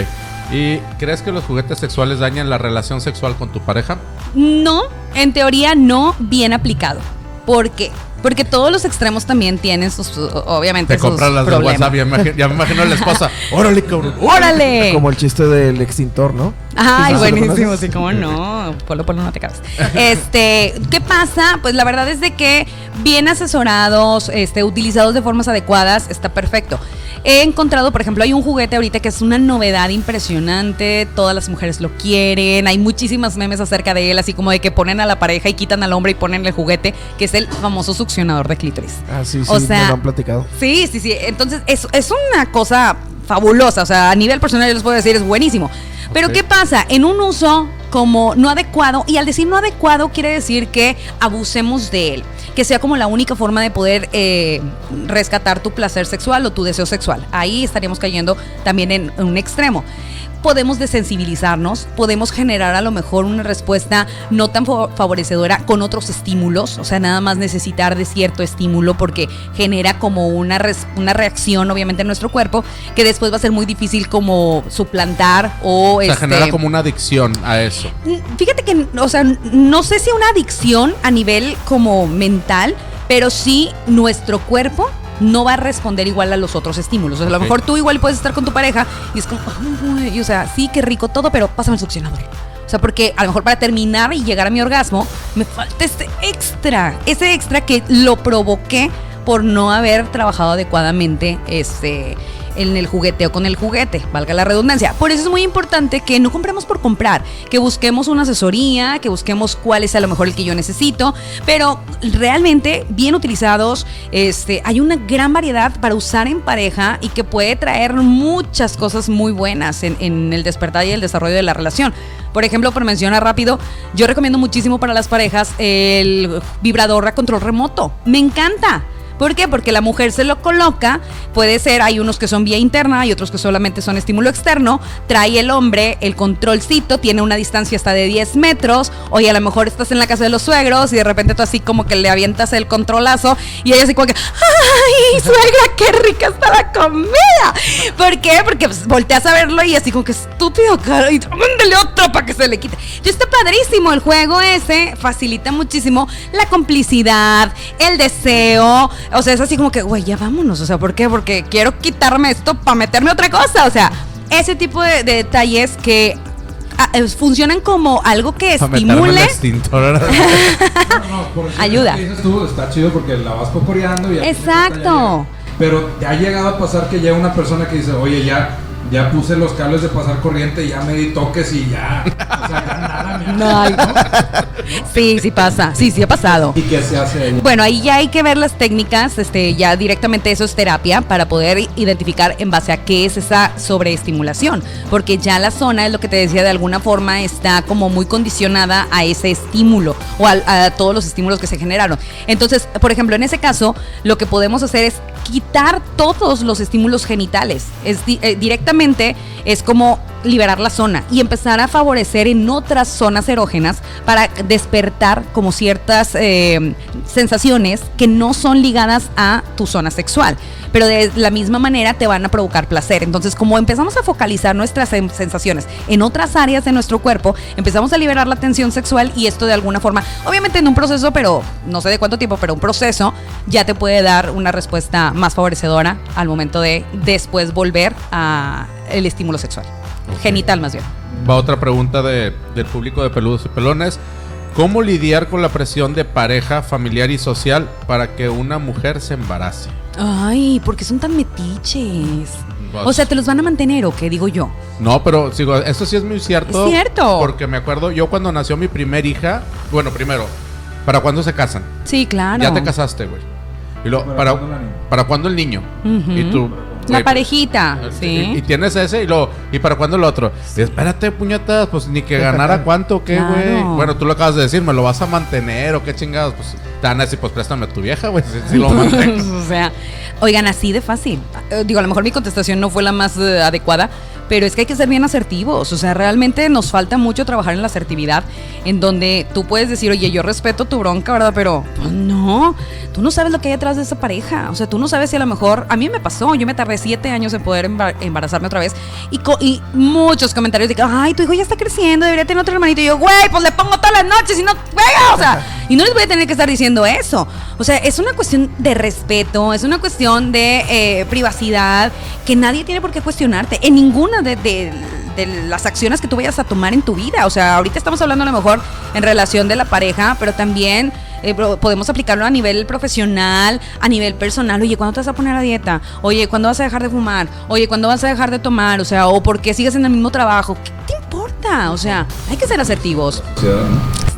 ¿Y crees que los juguetes sexuales dañan la relación sexual con tu pareja? No, en teoría no bien aplicado. ¿Por qué? Porque todos los extremos también tienen sus, obviamente, Te sus compras las de problemas. WhatsApp, ya me, imagino, ya me imagino a la esposa. Órale, cabrón. ¡Órale! Como el chiste del extintor, ¿no? Ay, ¿Sí lo buenísimo, sí, cómo no. Polo, polo, no te cabes. Este, ¿qué pasa? Pues la verdad es de que bien asesorados, este, utilizados de formas adecuadas, está perfecto. He encontrado, por ejemplo, hay un juguete ahorita que es una novedad impresionante, todas las mujeres lo quieren, hay muchísimas memes acerca de él, así como de que ponen a la pareja y quitan al hombre y ponen el juguete, que es el famoso succionador de clítoris. Ah, sí, sí, O sea, me lo han platicado. Sí, sí, sí. Entonces, es, es una cosa fabulosa. O sea, a nivel personal, yo les puedo decir, es buenísimo. Pero. ¿qué pasa? En un uso como no adecuado, y al decir no adecuado, quiere decir que abusemos de él. Que sea como la única forma de poder eh, rescatar tu placer sexual o tu deseo sexual. Ahí estaríamos cayendo también en un extremo podemos desensibilizarnos, podemos generar a lo mejor una respuesta no tan fa- favorecedora con otros estímulos, o sea, nada más necesitar de cierto estímulo porque genera como una, res- una reacción obviamente en nuestro cuerpo que después va a ser muy difícil como suplantar o... O sea, este, genera como una adicción a eso. Fíjate que, o sea, no sé si una adicción a nivel como mental, pero sí nuestro cuerpo no va a responder igual a los otros estímulos. O sea, a lo mejor tú igual puedes estar con tu pareja y es como, y, o sea, sí, qué rico todo, pero pásame el succionador. O sea, porque a lo mejor para terminar y llegar a mi orgasmo, me falta este extra, ese extra que lo provoqué por no haber trabajado adecuadamente este, en el jugueteo con el juguete, valga la redundancia. Por eso es muy importante que no compremos por comprar, que busquemos una asesoría, que busquemos cuál es a lo mejor el que yo necesito, pero realmente bien utilizados, este, hay una gran variedad para usar en pareja y que puede traer muchas cosas muy buenas en, en el despertar y el desarrollo de la relación. Por ejemplo, por mencionar rápido, yo recomiendo muchísimo para las parejas el vibrador a control remoto. Me encanta. ¿Por qué? Porque la mujer se lo coloca, puede ser, hay unos que son vía interna y otros que solamente son estímulo externo, trae el hombre el controlcito, tiene una distancia hasta de 10 metros, oye, a lo mejor estás en la casa de los suegros y de repente tú así como que le avientas el controlazo y ella así como que, ¡ay, suegra, qué rica está la comida! ¿Por qué? Porque pues, volteas a verlo y así como que estúpido, cara, y mándale otro para que se le quite. Y está padrísimo, el juego ese facilita muchísimo la complicidad, el deseo, o sea, es así como que, güey, ya vámonos, o sea, ¿por qué? Porque quiero quitarme esto para meterme otra cosa, o sea, ese tipo de, de detalles que ah, eh, funcionan como algo que el estimule. extintor. No, no, por Ayuda. dices tú, está chido porque la vas cocoreando y... Exacto. Pero te ha llegado a pasar que llega una persona que dice, oye, ya, ya puse los cables de pasar corriente, ya me di toques y ya... O sea, ya nada me No, ay, Sí, sí pasa, sí, sí ha pasado. ¿Y qué se hace ahí? Bueno, ahí ya hay que ver las técnicas, este, ya directamente eso es terapia para poder identificar en base a qué es esa sobreestimulación, porque ya la zona es lo que te decía de alguna forma está como muy condicionada a ese estímulo o a, todos los estímulos que se generaron. Entonces, por ejemplo, en ese caso, lo que podemos hacer es quitar todos los estímulos genitales. Es di- eh, directamente es como liberar la zona y empezar a favorecer en otras zonas erógenas para despertar como ciertas eh, sensaciones que no son ligadas a tu zona sexual, pero de la misma manera te van a provocar placer. Entonces, como empezamos a focalizar nuestras sen- sensaciones en otras áreas de nuestro cuerpo, empezamos a liberar la tensión sexual y esto de alguna forma, obviamente en un proceso, pero no sé de cuánto tiempo, pero un proceso ya te puede dar una respuesta más favorecedora al momento de después volver a el estímulo sexual. Genital más bien. Va otra pregunta de- del público de Peludos y Pelones. ¿Cómo lidiar con la presión de pareja, familiar y social para que una mujer se embarace? Ay, ¿por qué son tan metiches? O sea, ¿te los van a mantener o qué digo yo? No, pero sigo, esto sí es muy cierto. Es cierto. Porque me acuerdo, yo cuando nació mi primer hija, bueno, primero, ¿para cuándo se casan? Sí, claro. Ya te casaste, güey. Y luego, ¿Para ¿para, cuándo la niña? ¿para cuándo el niño? Y tú. La güey, parejita, Y, y sí. tienes ese y luego, ¿y para cuándo el otro? Y espérate, puñetas, pues ni que ganara cuánto, ¿qué, Claro. güey? Bueno, tú lo acabas de decir, ¿me lo vas a mantener o qué chingados? Pues te van a decir, pues préstame a tu vieja, güey, si, si lo mantengo. o sea, oigan, así de fácil. Eh, Digo, a lo mejor mi contestación no fue la más eh, adecuada, pero es que hay que ser bien asertivos. O sea, realmente nos falta mucho trabajar en la asertividad, en donde tú puedes decir, oye, yo respeto tu bronca, ¿verdad? Pero pues, no, tú no sabes lo que hay detrás de esa pareja. O sea, tú no sabes si a lo mejor, a mí me pasó, yo me tardé siete años en poder embar- embarazarme otra vez y, co- y muchos comentarios de que, ay, tu hijo ya está creciendo, debería tener otro hermanito. Y yo, güey, pues le pongo todas las noches y no juega. O sea, y no les voy a tener que estar diciendo eso. O sea, es una cuestión de respeto, es una cuestión de eh, privacidad que nadie tiene por qué cuestionarte en ninguna de, las acciones que tú vayas a tomar en tu vida. O sea, ahorita estamos hablando a lo mejor en relación de la pareja, pero también eh, podemos aplicarlo a nivel profesional, a nivel personal. Oye, ¿cuándo te vas a poner a dieta? Oye, ¿cuándo vas a dejar de fumar? Oye, ¿cuándo vas a dejar de tomar? O sea, o por qué sigues en el mismo trabajo. ¿Qué te importa? O sea, hay que ser asertivos.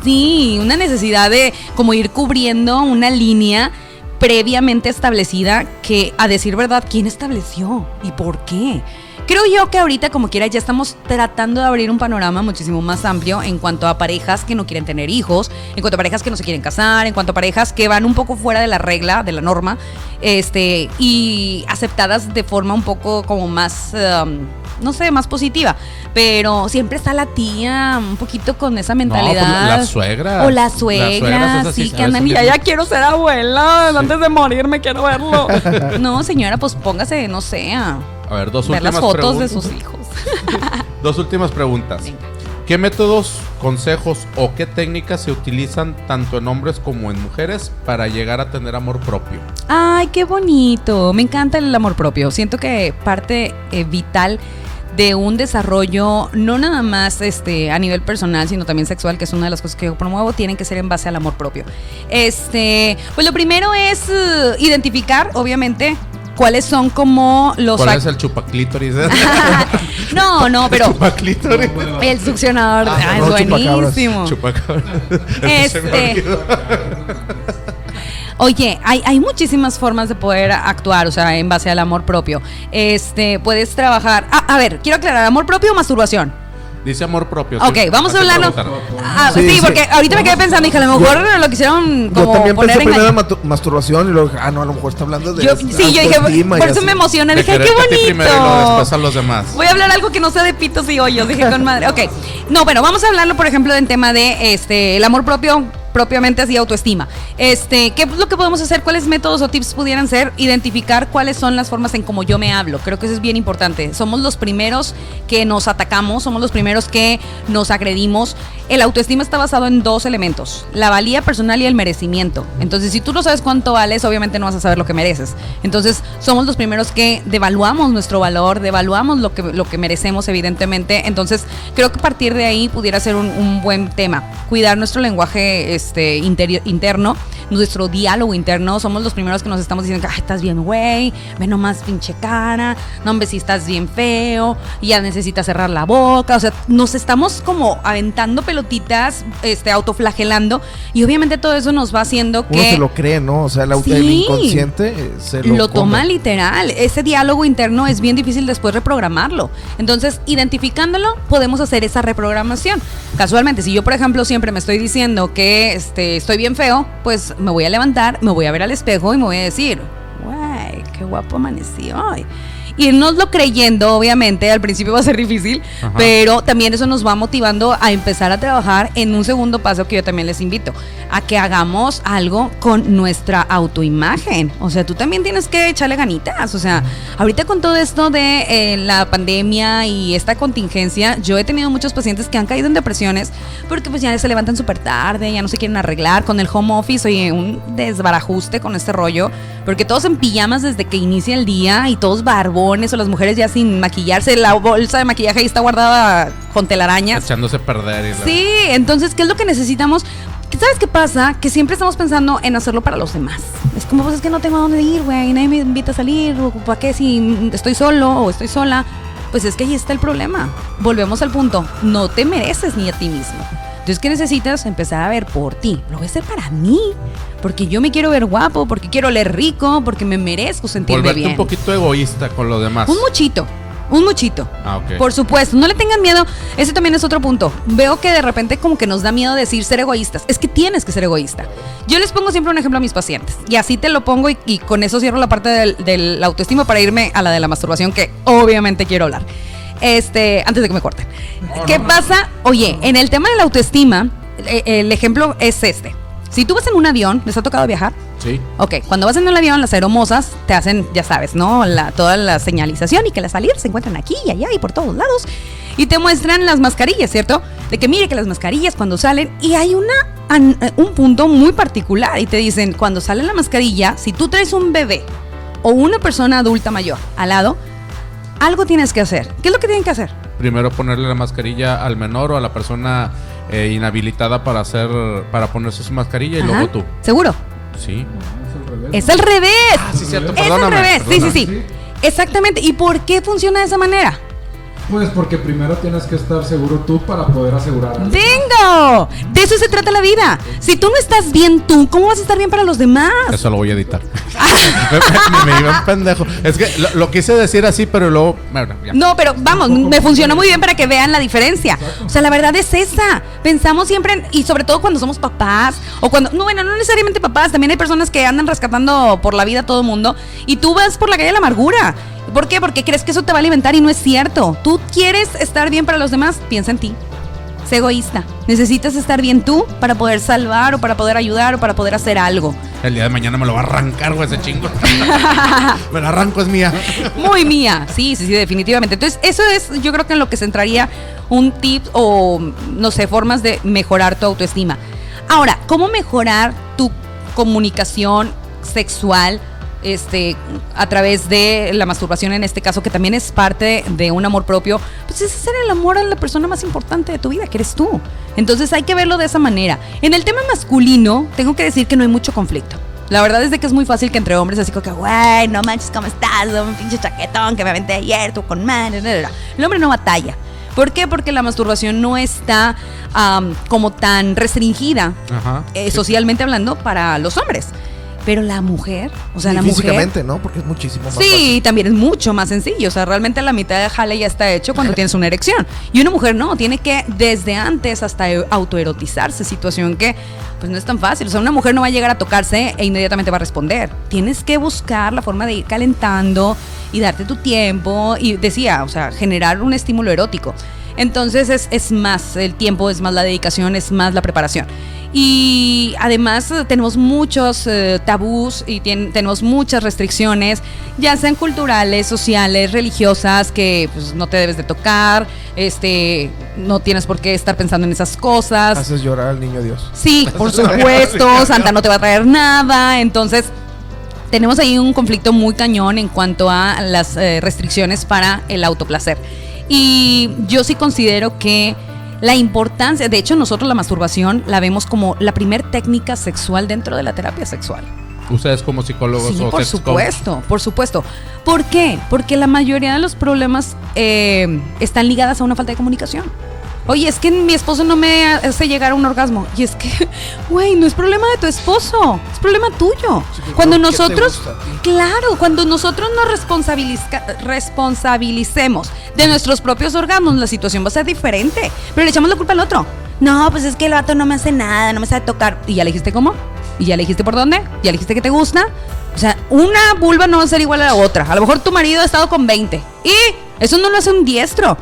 Sí, una necesidad de como ir cubriendo una línea previamente establecida que, a decir verdad, ¿quién estableció y por qué? Creo yo que ahorita, como quiera, ya estamos tratando de abrir un panorama muchísimo más amplio en cuanto a parejas que no quieren tener hijos, en cuanto a parejas que no se quieren casar, en cuanto a parejas que van un poco fuera de la regla, de la norma, este, y aceptadas de forma un poco como más, um, no sé, más positiva. Pero siempre está la tía un poquito con esa mentalidad. No, pues, las suegras. O Las suegras, suegras, esas sí, sí, a que andan y ya, quiero ser abuela, antes de morir me quiero verlo. no, señora, pues póngase, no sé, a A ver, dos ver últimas las fotos de sus hijos. Dos últimas preguntas. Venga. ¿Qué métodos, consejos o qué técnicas se utilizan tanto en hombres como en mujeres para llegar a tener amor propio? Ay, qué bonito. Me encanta el amor propio. Siento que parte eh, vital de un desarrollo, no nada más este, a nivel personal, sino también sexual, que es una de las cosas que yo promuevo, tienen que ser en base al amor propio. Este, pues lo primero es eh, identificar, obviamente, cuáles son como los... ¿Cuál es el chupaclítoris? no, no, pero chupaclítoris. el succionador Ah, ah, es chupacabras. buenísimo. Chupacabras. Este. Oye, hay, hay muchísimas formas de poder actuar, o sea, en base al amor propio. Este, puedes trabajar. Ah, a ver, quiero aclarar, ¿amor propio o masturbación? Dice amor propio. Ok, sí. vamos a hablarlo. Ah, Sí, sí, sí. porque ahorita me quedé pensando, dije, a lo mejor lo quisieron Yo como también poner pensé en primero en masturbación y luego dije, ah, no, a lo mejor está hablando de Yo, sí, yo dije, por eso así. me emociona, dije, "Ay, qué primero y luego bonito. después a los demás. Voy a hablar algo que no sea de pitos y hoyos, dije con madre. Ok. No, bueno, vamos a hablarlo, por ejemplo, del tema de este el amor propio, propiamente así autoestima. Este, ¿qué es lo que podemos hacer? ¿Cuáles métodos o tips pudieran ser? Identificar cuáles son las formas en cómo yo me hablo. Creo que eso es bien importante. Somos los primeros que nos atacamos, somos los primeros que nos agredimos. El autoestima está basado en dos elementos, la valía personal y el merecimiento. Entonces, si tú no sabes cuánto vales, obviamente no vas a saber lo que mereces. Entonces, somos los primeros que devaluamos nuestro valor, devaluamos lo que, lo que merecemos, evidentemente. Entonces, creo que a partir de ahí pudiera ser un, un buen tema. Cuidar nuestro lenguaje este, interior, interno, nuestro diálogo interno. Somos los primeros que nos estamos diciendo, ay, estás bien, güey, ve nomás pinche cara, no, hombre, si estás bien feo, ya necesitas cerrar la boca. O sea, nos estamos como aventando pelotitas, este, autoflagelando. Y obviamente todo eso nos va haciendo que Uno se lo cree, ¿no? O sea, el, Sí. inconsciente eh, se lo, lo, toma literal. Ese diálogo interno es bien difícil después reprogramarlo. Entonces, identificándolo, podemos hacer esa reprogramación. Casualmente, si yo, por ejemplo, siempre me estoy diciendo que este, estoy bien feo, pues me voy a levantar, me voy a ver al espejo y me voy a decir, güey, qué guapo amanecí hoy. Y no lo creyendo, obviamente, al principio va a ser difícil, Ajá. pero también eso nos va motivando a empezar a trabajar en un segundo paso que yo también les invito, a que hagamos algo con nuestra autoimagen. O sea, tú también tienes que echarle ganitas. O sea, ahorita con todo esto de eh, la pandemia y esta contingencia, yo he tenido muchos pacientes que han caído en depresiones porque pues ya se levantan súper tarde, ya no se quieren arreglar con el home office, oye, un desbarajuste con este rollo, porque todos en pijamas desde que inicia el día y todos o las mujeres ya sin maquillarse, la bolsa de maquillaje ahí está guardada con telarañas. Echándose a perder. y la- Sí, entonces, ¿qué es lo que necesitamos? ¿Sabes qué pasa? Que siempre estamos pensando en hacerlo para los demás. Es como, pues es que no tengo a dónde ir, güey, nadie me invita a salir, o ¿para qué si estoy solo o estoy sola? Pues es que ahí está el problema. Volvemos al punto, no te mereces ni a ti mismo. Entonces, ¿qué necesitas? Empezar a ver por ti. Lo voy a hacer para mí. Porque yo me quiero ver guapo, porque quiero leer rico, porque me merezco sentirme Volverte bien. un poquito egoísta con lo demás. Un muchito. Un muchito. Ah, ok. Por supuesto, no le tengan miedo. Ese también es otro punto. Veo que de repente como que nos da miedo decir ser egoístas. Es que tienes que ser egoísta. Yo les pongo siempre un ejemplo a mis pacientes. Y así te lo pongo y, y con eso cierro la parte del, del autoestima para irme a la de la masturbación que obviamente quiero hablar. Este, antes de que me corten. ¿Qué pasa? Oye, en el tema de la autoestima, eh, el ejemplo es este. Si tú vas en un avión, ¿les ha tocado viajar? Sí. Ok, cuando vas en el avión, las aeromosas te hacen, ya sabes, ¿no? La, toda la señalización y que las salir se encuentran aquí y allá y por todos lados. Y te muestran las mascarillas, ¿cierto? De que mire que las mascarillas cuando salen y hay una, eh, un punto muy particular y te dicen, cuando sale la mascarilla, si tú traes un bebé o una persona adulta mayor al lado, algo tienes que hacer. ¿Qué es lo que tienen que hacer? Primero ponerle la mascarilla al menor o a la persona eh, inhabilitada para hacer, para ponerse su mascarilla y luego tú. ¿Seguro? Sí. Es al revés. Ah, sí, cierto, es al perdóname, revés. Sí, sí, sí. Exactamente. ¿Y por qué funciona de esa manera? Pues porque primero tienes que estar seguro tú para poder asegurar. a los demás. ¡Bingo! De eso se trata la vida. Si tú no estás bien tú, ¿cómo vas a estar bien para los demás? Eso lo voy a editar. me, me iba un pendejo. Es que lo, lo quise decir así, pero luego. Bueno. No, pero vamos, me funcionó muy bien para que vean la diferencia. O sea, la verdad es esa. Pensamos siempre, en- y sobre todo cuando somos papás, o cuando, no, bueno, no necesariamente papás, también hay personas que andan rescatando por la vida a todo mundo, y tú vas por la calle de la amargura. ¿Por qué? Porque crees que eso te va a alimentar y no es cierto. Tú quieres estar bien para los demás, piensa en ti. Sé egoísta. Necesitas estar bien tú para poder salvar o para poder ayudar o para poder hacer algo. El día de mañana me lo va a arrancar, güey, ese chingo. me lo arranco, es mía. Muy mía, sí, sí, sí, definitivamente. Entonces, eso es, yo creo que en lo que se entraría un tip o, no sé, formas de mejorar tu autoestima. Ahora, ¿cómo mejorar tu comunicación sexual? Este, a través de la masturbación en este caso, que también es parte de un amor propio, pues es hacer el amor a la persona más importante de tu vida, que eres tú. Entonces hay que verlo de esa manera. En el tema masculino, tengo que decir que no hay mucho conflicto. La verdad es de que es muy fácil que entre hombres así como que, güey, no manches, ¿cómo estás? Un pinche chaquetón que me aventé ayer, tú con man. bla, bla, bla". El hombre no batalla. ¿Por qué? Porque la masturbación no está am, como tan restringida, Ajá. eh, socialmente hablando, para los hombres. Pero la mujer, o sea, Y la mujer... físicamente, ¿no? Porque es muchísimo más Sí, también es mucho más sencillo. O sea, realmente la mitad de jale ya está hecho cuando tienes una erección. Y una mujer no, tiene que desde antes hasta e- autoerotizarse, situación que pues no es tan fácil. O sea, una mujer no va a llegar a tocarse e inmediatamente va a responder. Tienes que buscar la forma de ir calentando y darte tu tiempo. Y decía, o sea, generar un estímulo erótico. Entonces es, es más el tiempo, es más la dedicación, es más la preparación. Y además eh, tenemos muchos eh, tabús y tenemos muchas restricciones, ya sean culturales, sociales, religiosas, que pues, no te debes de tocar, este, no tienes por qué estar pensando en esas cosas. Haces llorar al niño Dios. Sí, por supuesto, Santa no te va a traer nada, entonces tenemos ahí un conflicto muy cañón en cuanto a las eh, restricciones para el autoplacer. Y yo sí considero que la importancia, de hecho nosotros la masturbación la vemos como la primer técnica sexual dentro de la terapia sexual. Ustedes como psicólogos Sí, o por coach. supuesto, por supuesto. ¿Por qué? Porque la mayoría de los problemas eh, están ligadas a una falta de comunicación. Oye, es que mi esposo no me hace llegar a un orgasmo. Y es que, güey, no es problema de tu esposo, es problema tuyo. pero cuando ¿qué te nosotros, claro, cuando nosotros nos responsabilicemos de nuestros propios orgasmos, la situación va a ser diferente. Pero le echamos la culpa al otro. No, pues es que el vato no me hace nada, no me sabe tocar. ¿Y ya le dijiste cómo? ¿Y ya le dijiste por dónde? ¿Ya le dijiste que te gusta? O sea, una vulva no va a ser igual a la otra. A lo mejor tu marido ha estado con 20. Y eso no lo hace un diestro.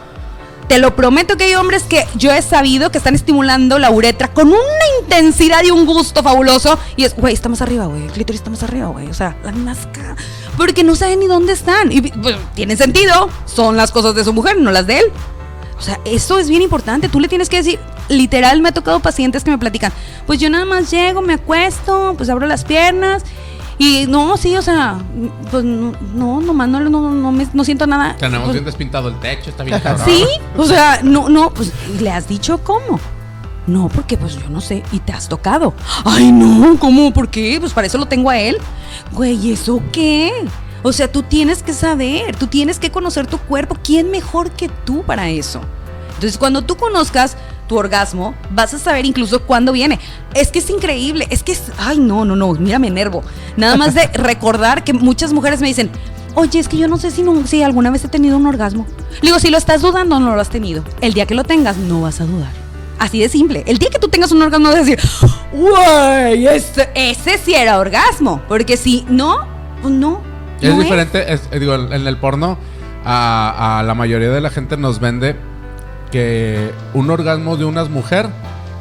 Te lo prometo que hay hombres que yo he sabido que están estimulando la uretra con una intensidad y un gusto fabuloso. Y es, güey, está más arriba, güey. El clítoris está más arriba, güey. O sea, la nazca. Porque no saben ni dónde están. Y pues, tiene sentido. Son las cosas de su mujer, no las de él. O sea, eso es bien importante. Tú le tienes que decir, literal, me ha tocado pacientes que me platican, pues yo nada más llego, me acuesto, pues abro las piernas. Y no, sí, o sea, pues no, no, nomás no, no, no, me- no siento nada. Tenemos Pues, bien despintado el techo, está bien cabrón. Sí, o sea, no, no, pues le has dicho cómo. No, porque pues yo no sé, y te has tocado. Ay, no, ¿cómo? ¿Por qué? Pues para eso lo tengo a él. Güey, ¿eso qué? O sea, tú tienes que saber, tú tienes que conocer tu cuerpo. ¿Quién mejor que tú para eso? Entonces, cuando tú conozcas tu orgasmo, vas a saber incluso cuándo viene. Es que es increíble, es que es, ay, no, no, no, mira, me enervo. Nada más de recordar que muchas mujeres me dicen, oye, es que yo no sé si, no, si alguna vez he tenido un orgasmo. Le digo, si lo estás dudando, no lo has tenido. El día que lo tengas, no vas a dudar. Así de simple. El día que tú tengas un orgasmo, vas a decir, ¡Uy! Ese, ese sí era orgasmo. Porque si no, pues no. Es no diferente, es- eh, digo, en en el porno, a, a la mayoría de la gente nos vende que un orgasmo de una mujer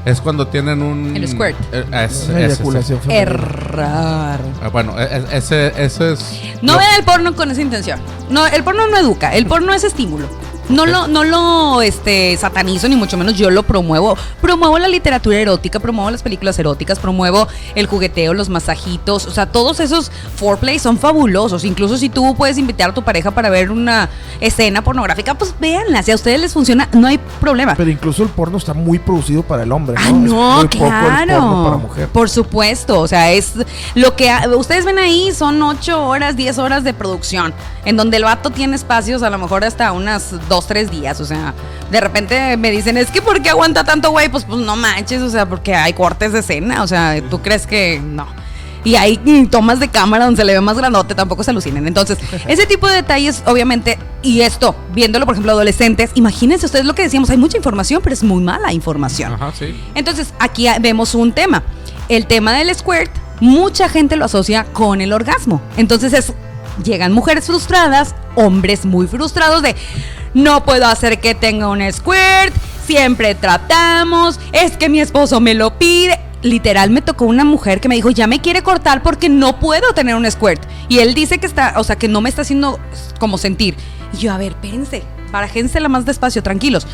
es cuando tienen un. El squirt. Eh, es- Una es- eyaculación. Errar. Ah, Bueno, e- e- ese, ese es. No lo- vean el porno con esa intención. No, el porno no educa, el porno es estímulo. No lo, no lo este, satanizo, ni mucho menos yo lo promuevo. Promuevo la literatura erótica, promuevo las películas eróticas, promuevo el jugueteo, los masajitos. O sea, todos esos foreplay son fabulosos. Incluso si tú puedes invitar a tu pareja para ver una escena pornográfica, pues véanla. Si a ustedes les funciona, no hay problema. Pero incluso el porno está muy producido para el hombre, ¿no? Ah, no, claro. para mujer. Por supuesto, o sea, es lo que ha- ustedes ven ahí son 8 horas, 10 horas de producción, en donde el vato tiene espacios a lo mejor hasta unas 2, 3 días, o sea, de repente me dicen, es que ¿por qué aguanta tanto güey? Pues, pues no manches, o sea, porque hay cortes de escena, o sea, ¿tú crees que no? Y hay mm, tomas de cámara donde se le ve más grandote, tampoco se alucinen. Entonces, ese tipo de detalles, obviamente, y esto, viéndolo, por ejemplo, adolescentes, imagínense ustedes lo que decíamos, hay mucha información, pero es muy mala información. Ajá, sí. Entonces, aquí vemos un tema. El tema del squirt, mucha gente lo asocia con el orgasmo. Entonces, es, llegan mujeres frustradas, hombres muy frustrados de, no puedo hacer que tenga un squirt, siempre tratamos, es que mi esposo me lo pide. Literal me tocó una mujer que me dijo, ya me quiere cortar porque no puedo tener un squirt. Y él dice que está, o sea, que no me está haciendo como sentir. Y yo, a ver, espérense, barajénsela más despacio, tranquilos.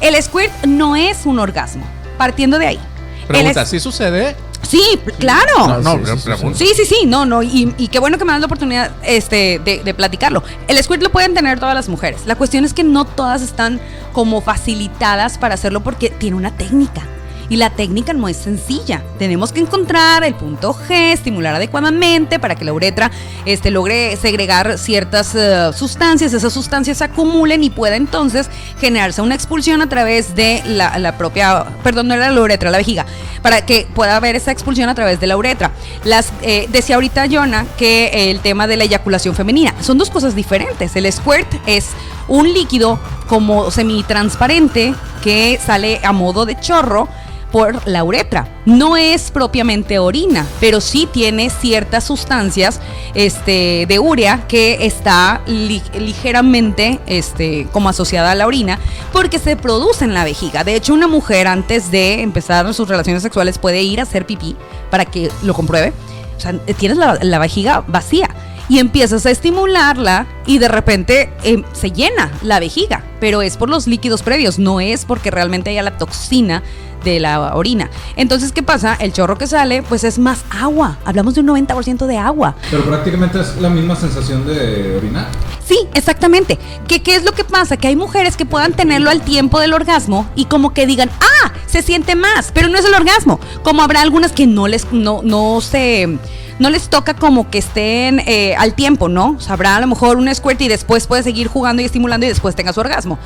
El squirt no es un orgasmo, partiendo de ahí. Pregunta, ¿sí sucede? Sí, claro. No, no, sí, sí, sí. Sí, sí, sí, no, no, y, y qué bueno que me das la oportunidad este, de, de platicarlo. El squirt lo pueden tener todas las mujeres. La cuestión es que no todas están como facilitadas para hacerlo porque tiene una técnica. Y la técnica no es sencilla. Tenemos que encontrar el punto G, estimular adecuadamente para que la uretra este, logre segregar ciertas eh, sustancias, esas sustancias se acumulen y pueda entonces generarse una expulsión a través de la, propia, perdón, no era la uretra, la vejiga, para que pueda haber esa expulsión a través de la uretra. Las, eh, decía ahorita Jonah que el tema de la eyaculación femenina son dos cosas diferentes. El squirt es un líquido como semitransparente que sale a modo de chorro por la uretra. No es propiamente orina, pero sí tiene ciertas sustancias este, de urea que está li- ligeramente este, como asociada a la orina porque se produce en la vejiga. De hecho, una mujer antes de empezar sus relaciones sexuales puede ir a hacer pipí para que lo compruebe. O sea, tienes la, la vejiga vacía y empiezas a estimularla y de repente eh, se llena la vejiga, pero es por los líquidos previos, no es porque realmente haya la toxina de la orina. Entonces, ¿qué pasa? El chorro que sale, pues es más agua. Hablamos de un 90% de agua. Pero prácticamente es la misma sensación de orinar. Sí, exactamente. ¿Qué, ¿Qué es lo que pasa? Que hay mujeres que puedan tenerlo al tiempo del orgasmo y como que digan, ah, se siente más, pero no es el orgasmo. Como habrá algunas que no les, no, no se, no les toca como que estén eh, al tiempo, ¿no? O sea, habrá a lo mejor un squirt y después puede seguir jugando y estimulando y después tenga su orgasmo.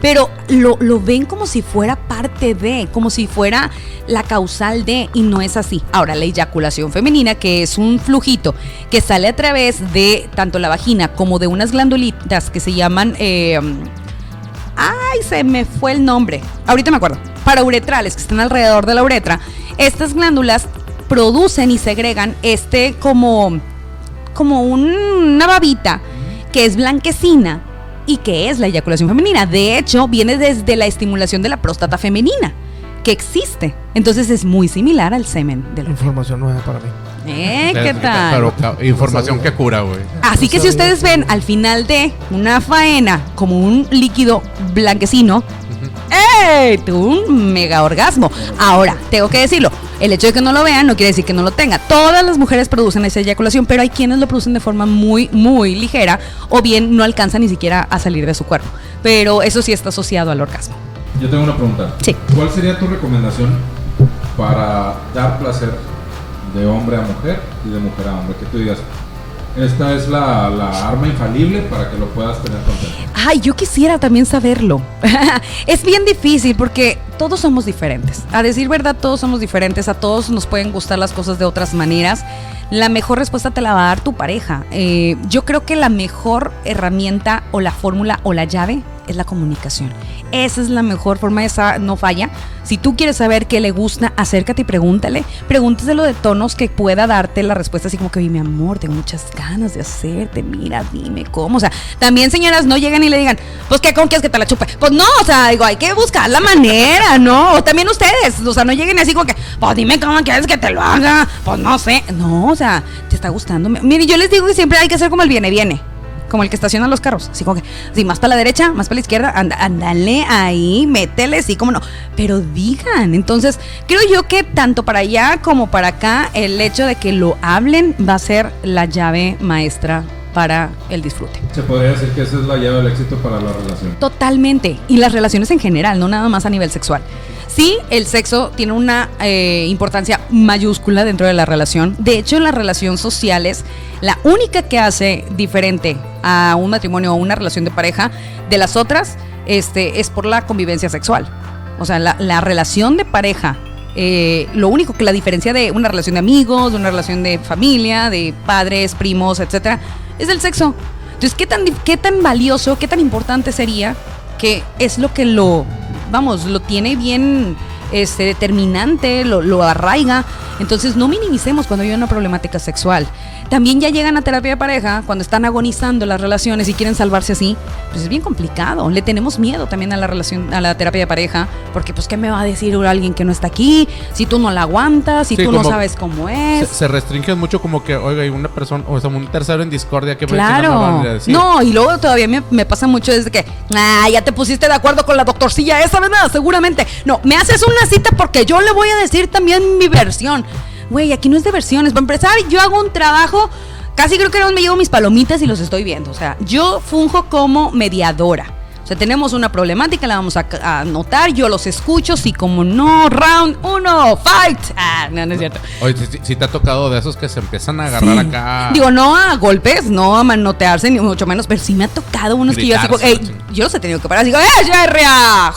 Pero lo, lo ven como si fuera parte de, como si fuera la causal de, y no es así. Ahora, la eyaculación femenina, que es un flujito que sale a través de tanto la vagina como de unas glandulitas que se llaman. eh, ay, se me fue el nombre. Ahorita me acuerdo. Parauretrales, que están alrededor de la uretra. Estas glándulas producen y segregan este como. como un- una babita que es blanquecina y que es la eyaculación femenina. De hecho, viene desde la estimulación de la próstata femenina, que existe. Entonces es muy similar al semen del hombre. Información nueva para mí. ¿Eh? ¿Qué Pero, tal? información que cura, güey. Así que si ustedes ven al final de una faena como un líquido blanquecino, ¡ey! Tuvo un mega orgasmo. Ahora, tengo que decirlo, el hecho de que no lo vean no quiere decir que no lo tenga. Todas las mujeres producen esa eyaculación, pero hay quienes lo producen de forma muy, muy ligera o bien no alcanza ni siquiera a salir de su cuerpo. Pero eso sí está asociado al orgasmo. Yo tengo una pregunta. Sí. ¿Cuál sería tu recomendación para dar placer de hombre a mujer y de mujer a hombre? Que tú digas, esta es la, arma infalible para que lo puedas tener contento. Ay, yo quisiera también saberlo. es bien difícil porque todos somos diferentes. A decir verdad, todos somos diferentes. A todos nos pueden gustar las cosas de otras maneras. La mejor respuesta te la va a dar tu pareja. Eh, yo creo que la mejor herramienta o la fórmula o la llave es la comunicación. Esa es la mejor forma, esa no falla. Si tú quieres saber qué le gusta, acércate y pregúntale. Pregúnteselo de tonos que pueda darte la respuesta así como que, "Oye, mi amor, tengo muchas ganas de hacerte, mira, dime cómo. O sea, también señoras no llegan y le digan, pues qué, ¿cómo quieres que te la chupe? Pues no, o sea, digo, hay que buscar la manera, ¿no? O también ustedes, o sea, no lleguen así como que, pues dime cómo quieres que te lo haga. Pues no sé. No, o sea, te está gustando. Mire, yo les digo que siempre hay que hacer como el viene, viene como el que estaciona los carros. Así que, sí, más para la derecha, más para la izquierda, ándale ahí, métele, sí, como no. Pero digan, entonces, creo yo que tanto para allá como para acá, el hecho de que lo hablen va a ser la llave maestra para el disfrute. Se podría decir que esa es la llave del éxito para la relación. Totalmente. Y las relaciones en general, no nada más a nivel sexual. Sí, el sexo tiene una eh, importancia mayúscula dentro de la relación. De hecho, en las relaciones sociales, la única que hace diferente a un matrimonio o una relación de pareja de las otras este, es por la convivencia sexual. O sea, la, la relación de pareja, eh, lo único que la diferencia de una relación de amigos, de una relación de familia, de padres, primos, etcétera, es el sexo. Entonces, ¿qué tan, qué tan valioso, qué tan importante sería que es lo que lo, vamos, lo tiene bien este, determinante, lo, lo arraiga. Entonces no minimicemos cuando hay una problemática sexual. También ya llegan a terapia de pareja cuando están agonizando las relaciones y quieren salvarse así. Pues es bien complicado. Le tenemos miedo también a la relación, a la terapia de pareja, porque pues qué me va a decir alguien que no está aquí, si tú no la aguantas, si Sí, tú no sabes cómo Se, es. se restringen mucho como que, oiga, hay una persona, o sea, un tercero en discordia que me Claro. a decir. No, y luego todavía me, me pasa mucho desde que, ah, ya te pusiste de acuerdo con la doctorcilla esa, ¿verdad? Seguramente. No, me haces una cita porque yo le voy a decir también mi versión. Güey, aquí no es de versiones. Para empezar, yo hago un trabajo, casi creo que no me llevo mis palomitas y los estoy viendo. O sea, yo funjo como mediadora. O sea, tenemos una problemática, la vamos a, a anotar, yo los escucho, sí como no, round uno, fight. Ah, no, no es cierto. Oye, si, si te ha tocado de esos que se empiezan a agarrar Sí. acá. Digo, no a golpes, no a manotearse, ni mucho menos, pero sí me ha tocado unos que yo así, como, Gritarse, "Ey, la chingada. yo los he tenido que parar así, como, ¡eh, Jerria!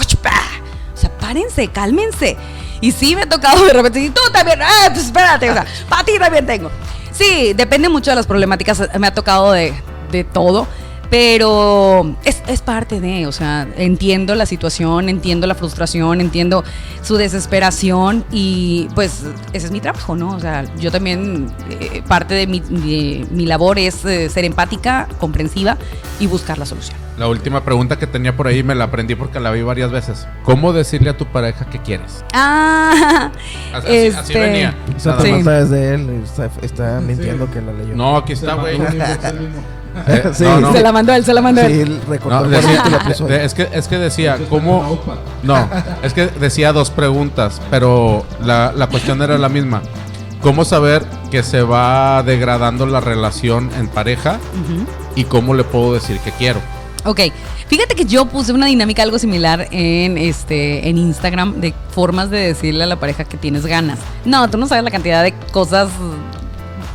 O sea, párense, cálmense. Y sí me ha tocado de repente, y tú también, ¡eh, pues espérate! O sea, para ti también tengo. Sí, depende mucho de las problemáticas, me ha tocado de, de todo. Pero es, es parte de, o sea, entiendo la situación, entiendo la frustración, entiendo su desesperación y pues ese es mi trabajo, ¿no? O sea, yo también, eh, parte de mi, de mi labor es eh, ser empática, comprensiva y buscar la solución. La última pregunta que tenía por ahí me la aprendí porque la vi varias veces. ¿Cómo decirle a tu pareja que quieres? Ah, Así, así venía. Esa Sí. es de él. Está, está mintiendo que la leyó. No, aquí está, güey. Eh, Sí. no, no. Se la mandó él, se la mandó Sí, él. No, decía- eso que la puso ahí. de- es, que, es que decía, ¿cómo? No, es que decía dos preguntas, pero la, la cuestión era la misma. ¿Cómo saber que se va degradando la relación en pareja y cómo le puedo decir que quiero? Ok, fíjate que yo puse una dinámica algo similar en este en Instagram de formas de decirle a la pareja que tienes ganas. No, tú no sabes la cantidad de cosas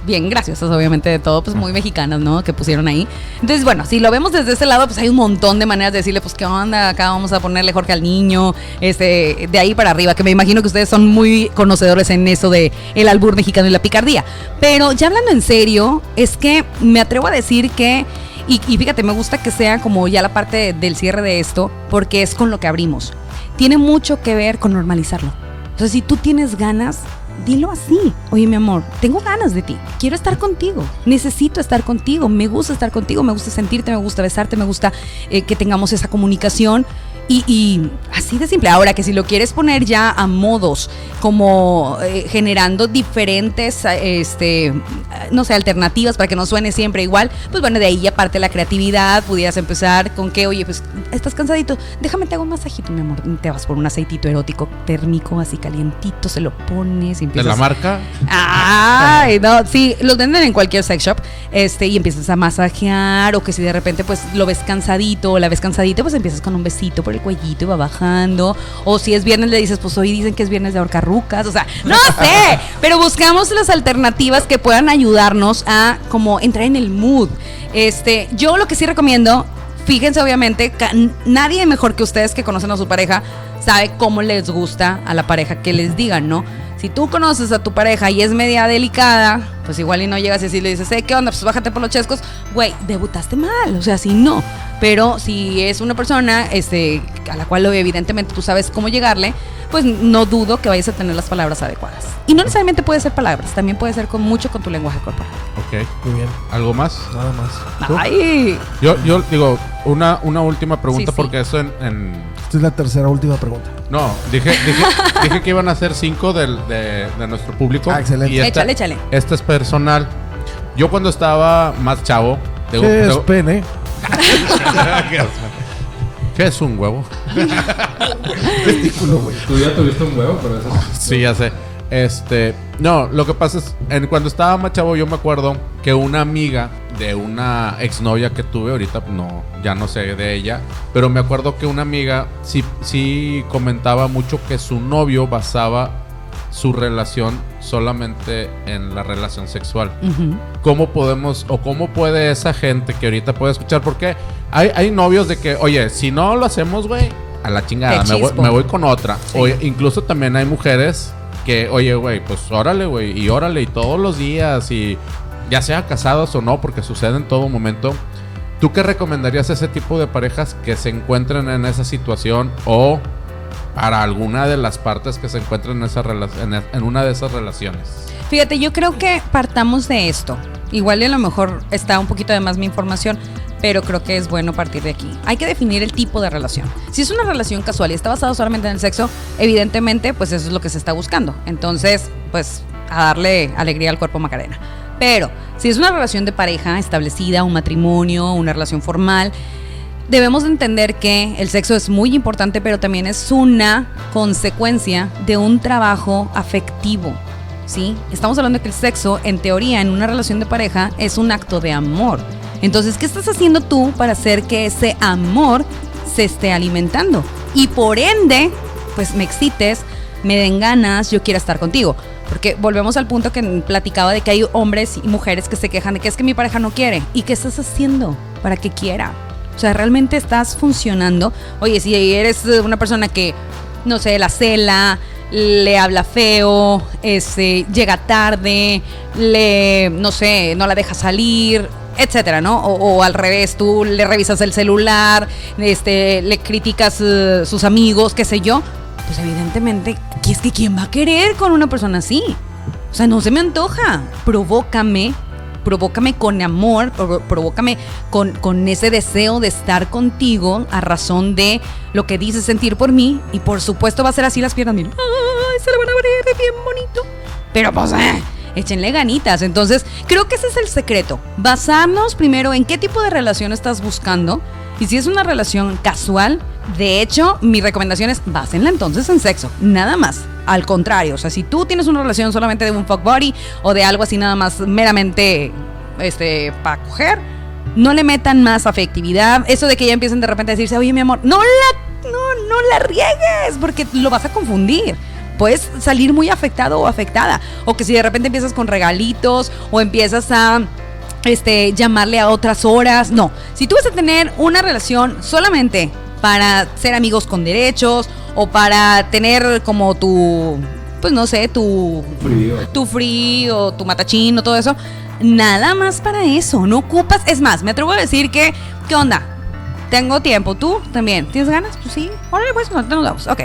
bien graciosas, obviamente, de todo, pues muy mexicanas, ¿no? Que pusieron ahí. Entonces, bueno, si lo vemos desde ese lado, pues hay un montón de maneras de decirle, pues, ¿qué onda? Acá vamos a ponerle Jorge al niño, este, de ahí para arriba, que me imagino que ustedes son muy conocedores en eso de el albur mexicano y la picardía. Pero ya hablando en serio, es que me atrevo a decir que y, y fíjate, me gusta que sea como ya la parte del cierre de esto, porque es con lo que abrimos. Tiene mucho que ver con normalizarlo. Sea, si tú tienes ganas, dilo así. Oye, mi amor, tengo ganas de ti. Quiero estar contigo. Necesito estar contigo. Me gusta estar contigo. Me gusta sentirte, me gusta besarte, me gusta eh, que tengamos esa comunicación. Y, y así de simple. Ahora que si lo quieres poner ya a modos, como eh, generando diferentes, este, no sé, alternativas para que no suene siempre igual, pues bueno, de ahí ya parte la creatividad. Pudieras empezar con que, oye, pues estás cansadito, déjame te hago un masajito, mi amor. Te vas por un aceitito erótico térmico, así calientito, se lo pones y ¿De empiezas la marca? Ay, no, sí, los venden en cualquier sex shop, este, y empiezas a masajear, o que si de repente pues lo ves cansadito, o la ves cansadito, pues empiezas con un besito por el cuellito y va bajando, o si es viernes le dices, pues hoy dicen que es viernes de ahorcar rucas, o sea, no sé, pero buscamos las alternativas que puedan ayudarnos a como entrar en el mood. Este, yo lo que sí recomiendo, fíjense obviamente, nadie mejor que ustedes que conocen a su pareja sabe cómo les gusta a la pareja que les digan, ¿no? Si tú conoces a tu pareja y es media delicada, pues igual y no llegas y así le dices, "Eh, ¿qué onda? Pues bájate por los chescos. Güey, debutaste mal, o sea, si no. Pero si es una persona este, a la cual evidentemente tú sabes cómo llegarle, pues no dudo que vayas a tener las palabras adecuadas. Y no necesariamente puede ser palabras, también puede ser con mucho con tu lenguaje corporal. Ok. Muy bien, ¿Algo más? nada más. ¿Tú? Ay, Yo, yo digo, una, una última pregunta Sí, sí. porque eso en, en- Esta es la tercera última pregunta. No, dije, dije, dije que iban a ser cinco del, de, de nuestro público. Ah, excelente. Y esta, Échale, échale. Esta es personal. Yo cuando estaba más chavo... digo- ¿Qué es pene? ¿Qué es un huevo? Testículo, güey. Tú ya tuviste un huevo, pero eso es. Sí, ya sé. Este, no, lo que pasa es, en, cuando estaba más chavo yo me acuerdo que una amiga de una exnovia que tuve, ahorita no, ya no sé de ella, pero me acuerdo que una amiga sí, sí comentaba mucho que su novio basaba su relación solamente en la relación sexual. ¿Cómo podemos o cómo puede esa gente que ahorita puede escuchar? Porque hay, hay novios de que, oye, si no lo hacemos, güey, a la chingada, me voy, me voy con otra. Sí. O incluso también hay mujeres que, oye, güey, pues órale, güey, y órale, y todos los días, y ya sea casados o no, porque sucede en todo momento. ¿Tú qué recomendarías a ese tipo de parejas que se encuentren en esa situación o para alguna de las partes que se encuentren en, esa en, en una de esas relaciones? Fíjate, yo creo que partamos de esto. Igual y a lo mejor está un poquito de más mi información, pero creo que es bueno partir de aquí. Hay que definir el tipo de relación. Si es una relación casual y está basada solamente en el sexo, evidentemente, pues eso es lo que se está buscando. Entonces, pues a darle alegría al cuerpo Macarena. Pero si es una relación de pareja establecida, un matrimonio, una relación formal, debemos de entender que el sexo es muy importante, pero también es una consecuencia de un trabajo afectivo. ¿Sí? Estamos hablando de que el sexo, en teoría, en una relación de pareja, es un acto de amor. Entonces, ¿qué estás haciendo tú para hacer que ese amor se esté alimentando? Y por ende, pues me excites, me den ganas, yo quiero estar contigo. Porque volvemos al punto que platicaba de que hay hombres y mujeres que se quejan de que es que mi pareja no quiere. ¿Y qué estás haciendo para que quiera? O sea, realmente estás funcionando. Oye, si eres una persona que, no sé, la cela, le habla feo, este, llega tarde, le, no sé, no la deja salir, etcétera, ¿no? O, o al revés, tú le revisas el celular, este, le criticas eh, sus amigos, qué sé yo. Pues evidentemente, ¿qué es que quién va a querer con una persona así? O sea, no se me antoja. Provócame, provócame con amor, provócame con, con ese deseo de estar contigo a razón de lo que dices sentir por mí. Y por supuesto va a ser así las piernas. Miren, ¡ay! Se le van a abrir bien bonito. Pero pues, eh, échenle ganitas. Entonces, creo que ese es el secreto. Basarnos primero en qué tipo de relación estás buscando. Y si es una relación casual, de hecho, mi recomendación es básenla entonces en sexo. Nada más. Al contrario, o sea, si tú tienes una relación solamente de un fuck body o de algo así nada más meramente este para coger, no le metan más afectividad. Eso de que ya empiecen de repente a decirse, oye mi amor, no la, no, no la riegues, porque lo vas a confundir. Puedes salir muy afectado o afectada. O que si de repente empiezas con regalitos o empiezas a este, llamarle a otras horas. No, si tú vas a tener una relación solamente para ser amigos con derechos o para tener como tu, pues no sé, tu Frío. tu free o tu matachín o todo eso. Nada más para eso, no ocupas. Es más, me atrevo a decir que, ¿qué onda? Tengo tiempo, tú también. ¿Tienes ganas? Pues sí. Órale, pues, ahorita nos vamos. Ok.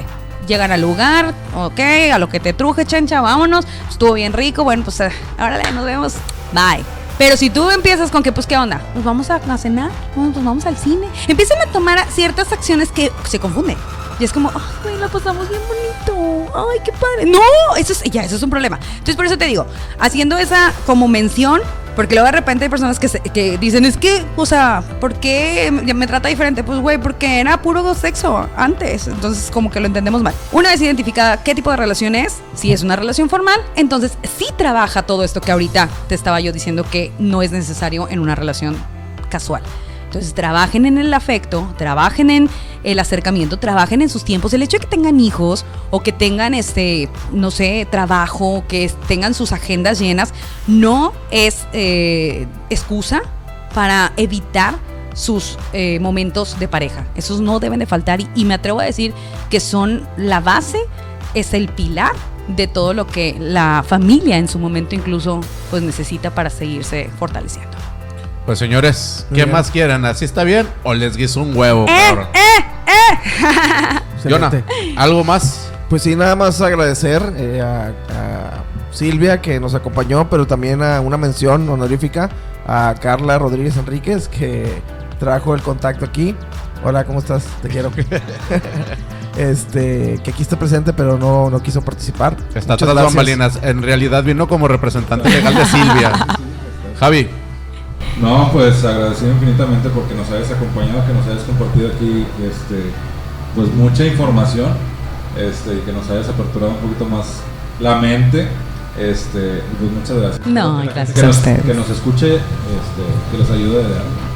Llegan al lugar, ok, a lo que te truje, chancha, vámonos. Estuvo bien rico, bueno, pues, eh, órale, nos vemos. Bye. Pero si tú empiezas con que, pues, ¿qué onda? Nos vamos a, a cenar, bueno, pues vamos al cine. Empiezan a tomar ciertas acciones que se confunden. Y es como, ay, güey, la pasamos bien bonito. Ay, qué padre. No, eso es, ya, eso es un problema. Entonces, por eso te digo, haciendo esa como mención, Porque luego de repente hay personas que, se- que dicen, es que, o sea, ¿por qué me, trata diferente? Pues, güey, porque era puro sexo antes. Entonces, como que lo entendemos mal. Una vez identificada qué tipo de relación es, si es una relación formal, entonces sí trabaja todo esto que ahorita te estaba yo diciendo que no es necesario en una relación casual. Entonces trabajen en el afecto, trabajen en el acercamiento, trabajen en sus tiempos. El hecho de que tengan hijos o que tengan este, no sé, trabajo, que tengan sus agendas llenas, no es eh, excusa para evitar sus eh, momentos de pareja. Esos no deben de faltar y, y me atrevo a decir que son la base, es el pilar de todo lo que la familia en su momento incluso pues necesita para seguirse fortaleciendo. Pues señores, ¿qué más quieren? ¿Así está bien? ¿O les guiso un huevo, Eh, cabrón? Jonah, Excelente. ¿algo más? Pues sí, nada más agradecer eh, a, a Silvia que nos acompañó, pero también a una mención honorífica a Carla Rodríguez Enríquez que trajo el contacto aquí. Hola, ¿cómo estás? Te quiero. este, que aquí está presente, pero no, no quiso participar. Está Muchas tras gracias. bambalinas. En realidad vino como representante legal de Silvia. Javi, No, pues agradecido infinitamente porque nos hayas acompañado, que nos hayas compartido aquí este, pues mucha información este, y que nos hayas aperturado un poquito más la mente. Este, pues muchas gracias. No, gracias que a nos, ustedes. Que nos escuche, este, que les ayude de algo.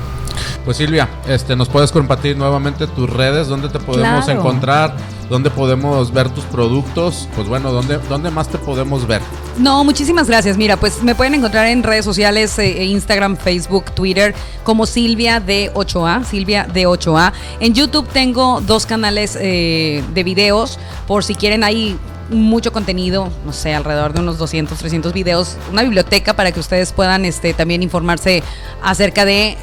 Pues Silvia, este, ¿nos puedes compartir nuevamente tus redes? ¿Dónde te podemos Claro. encontrar? ¿Dónde podemos ver tus productos? Pues bueno, ¿dónde, ¿dónde más te podemos ver? No, muchísimas gracias. Mira, pues me pueden encontrar en redes sociales, eh, Instagram, Facebook, Twitter, como Silvia de 8A, Silvia de 8A. En YouTube tengo dos canales eh, de videos, por si quieren ahí mucho contenido, no sé, alrededor de unos 200, 300 videos, una biblioteca para que ustedes puedan este, también informarse acerca de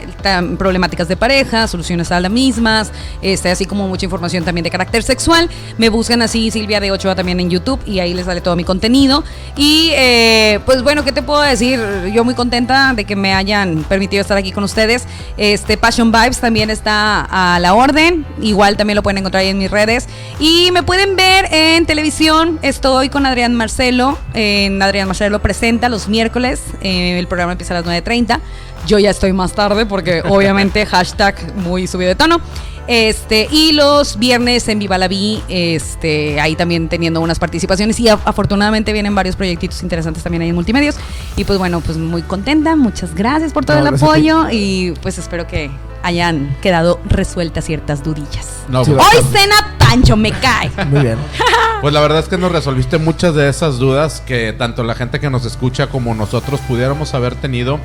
problemáticas de pareja, soluciones a las mismas, este, así como mucha información también de carácter sexual. Me buscan así Silvia de 8A también en YouTube y ahí les sale todo mi contenido. Y eh, pues bueno, ¿qué te puedo decir? Yo muy contenta de que me hayan permitido estar aquí con ustedes. Este Passion Vibes también está a la orden. Igual también lo pueden encontrar ahí en mis redes. Y me pueden ver en televisión. Estoy con Adrián Marcelo. Adrián Marcelo presenta los miércoles. Eh, el programa empieza a las 9.30. Yo ya estoy más tarde porque obviamente hashtag muy subido de tono. Este, y los viernes en Viva la Vi, este, ahí también teniendo unas participaciones y afortunadamente vienen varios proyectitos interesantes también ahí en multimedios. Y pues bueno, pues muy contenta, muchas gracias por todo No, el apoyo y pues espero que hayan quedado resueltas ciertas dudillas. No, Sí, pues, Hoy cena Pancho, me cae. Muy bien. pues la verdad es que nos resolviste muchas de esas dudas que tanto la gente que nos escucha como nosotros pudiéramos haber tenido.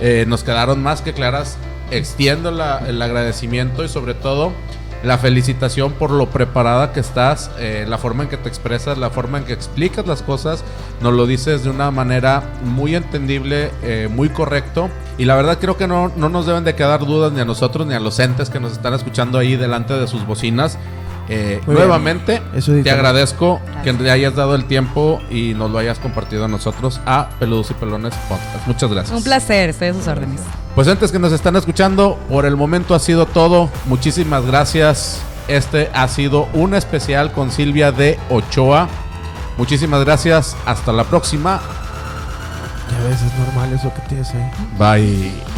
Eh, nos quedaron más que claras. Extiendo la- el agradecimiento y sobre todo la felicitación por lo preparada que estás, eh, la forma en que te expresas, la forma en que explicas las cosas, nos lo dices de una manera muy entendible, eh, muy correcto. Y la verdad creo que no, no nos deben de quedar dudas ni a nosotros ni a los entes que nos están escuchando ahí delante de sus bocinas. Eh, nuevamente, Eso te agradezco que Gracias. le hayas dado el tiempo y nos lo hayas compartido a nosotros a Peludos y Pelones Podcast. Muchas gracias. Un placer, estoy a sus órdenes. Pues antes que nos están escuchando, por el momento ha sido todo. Muchísimas gracias. Este ha sido un especial con Silvia de Ochoa. Muchísimas gracias. Hasta la próxima. Ya ves, es normal eso que tienes ahí. Bye.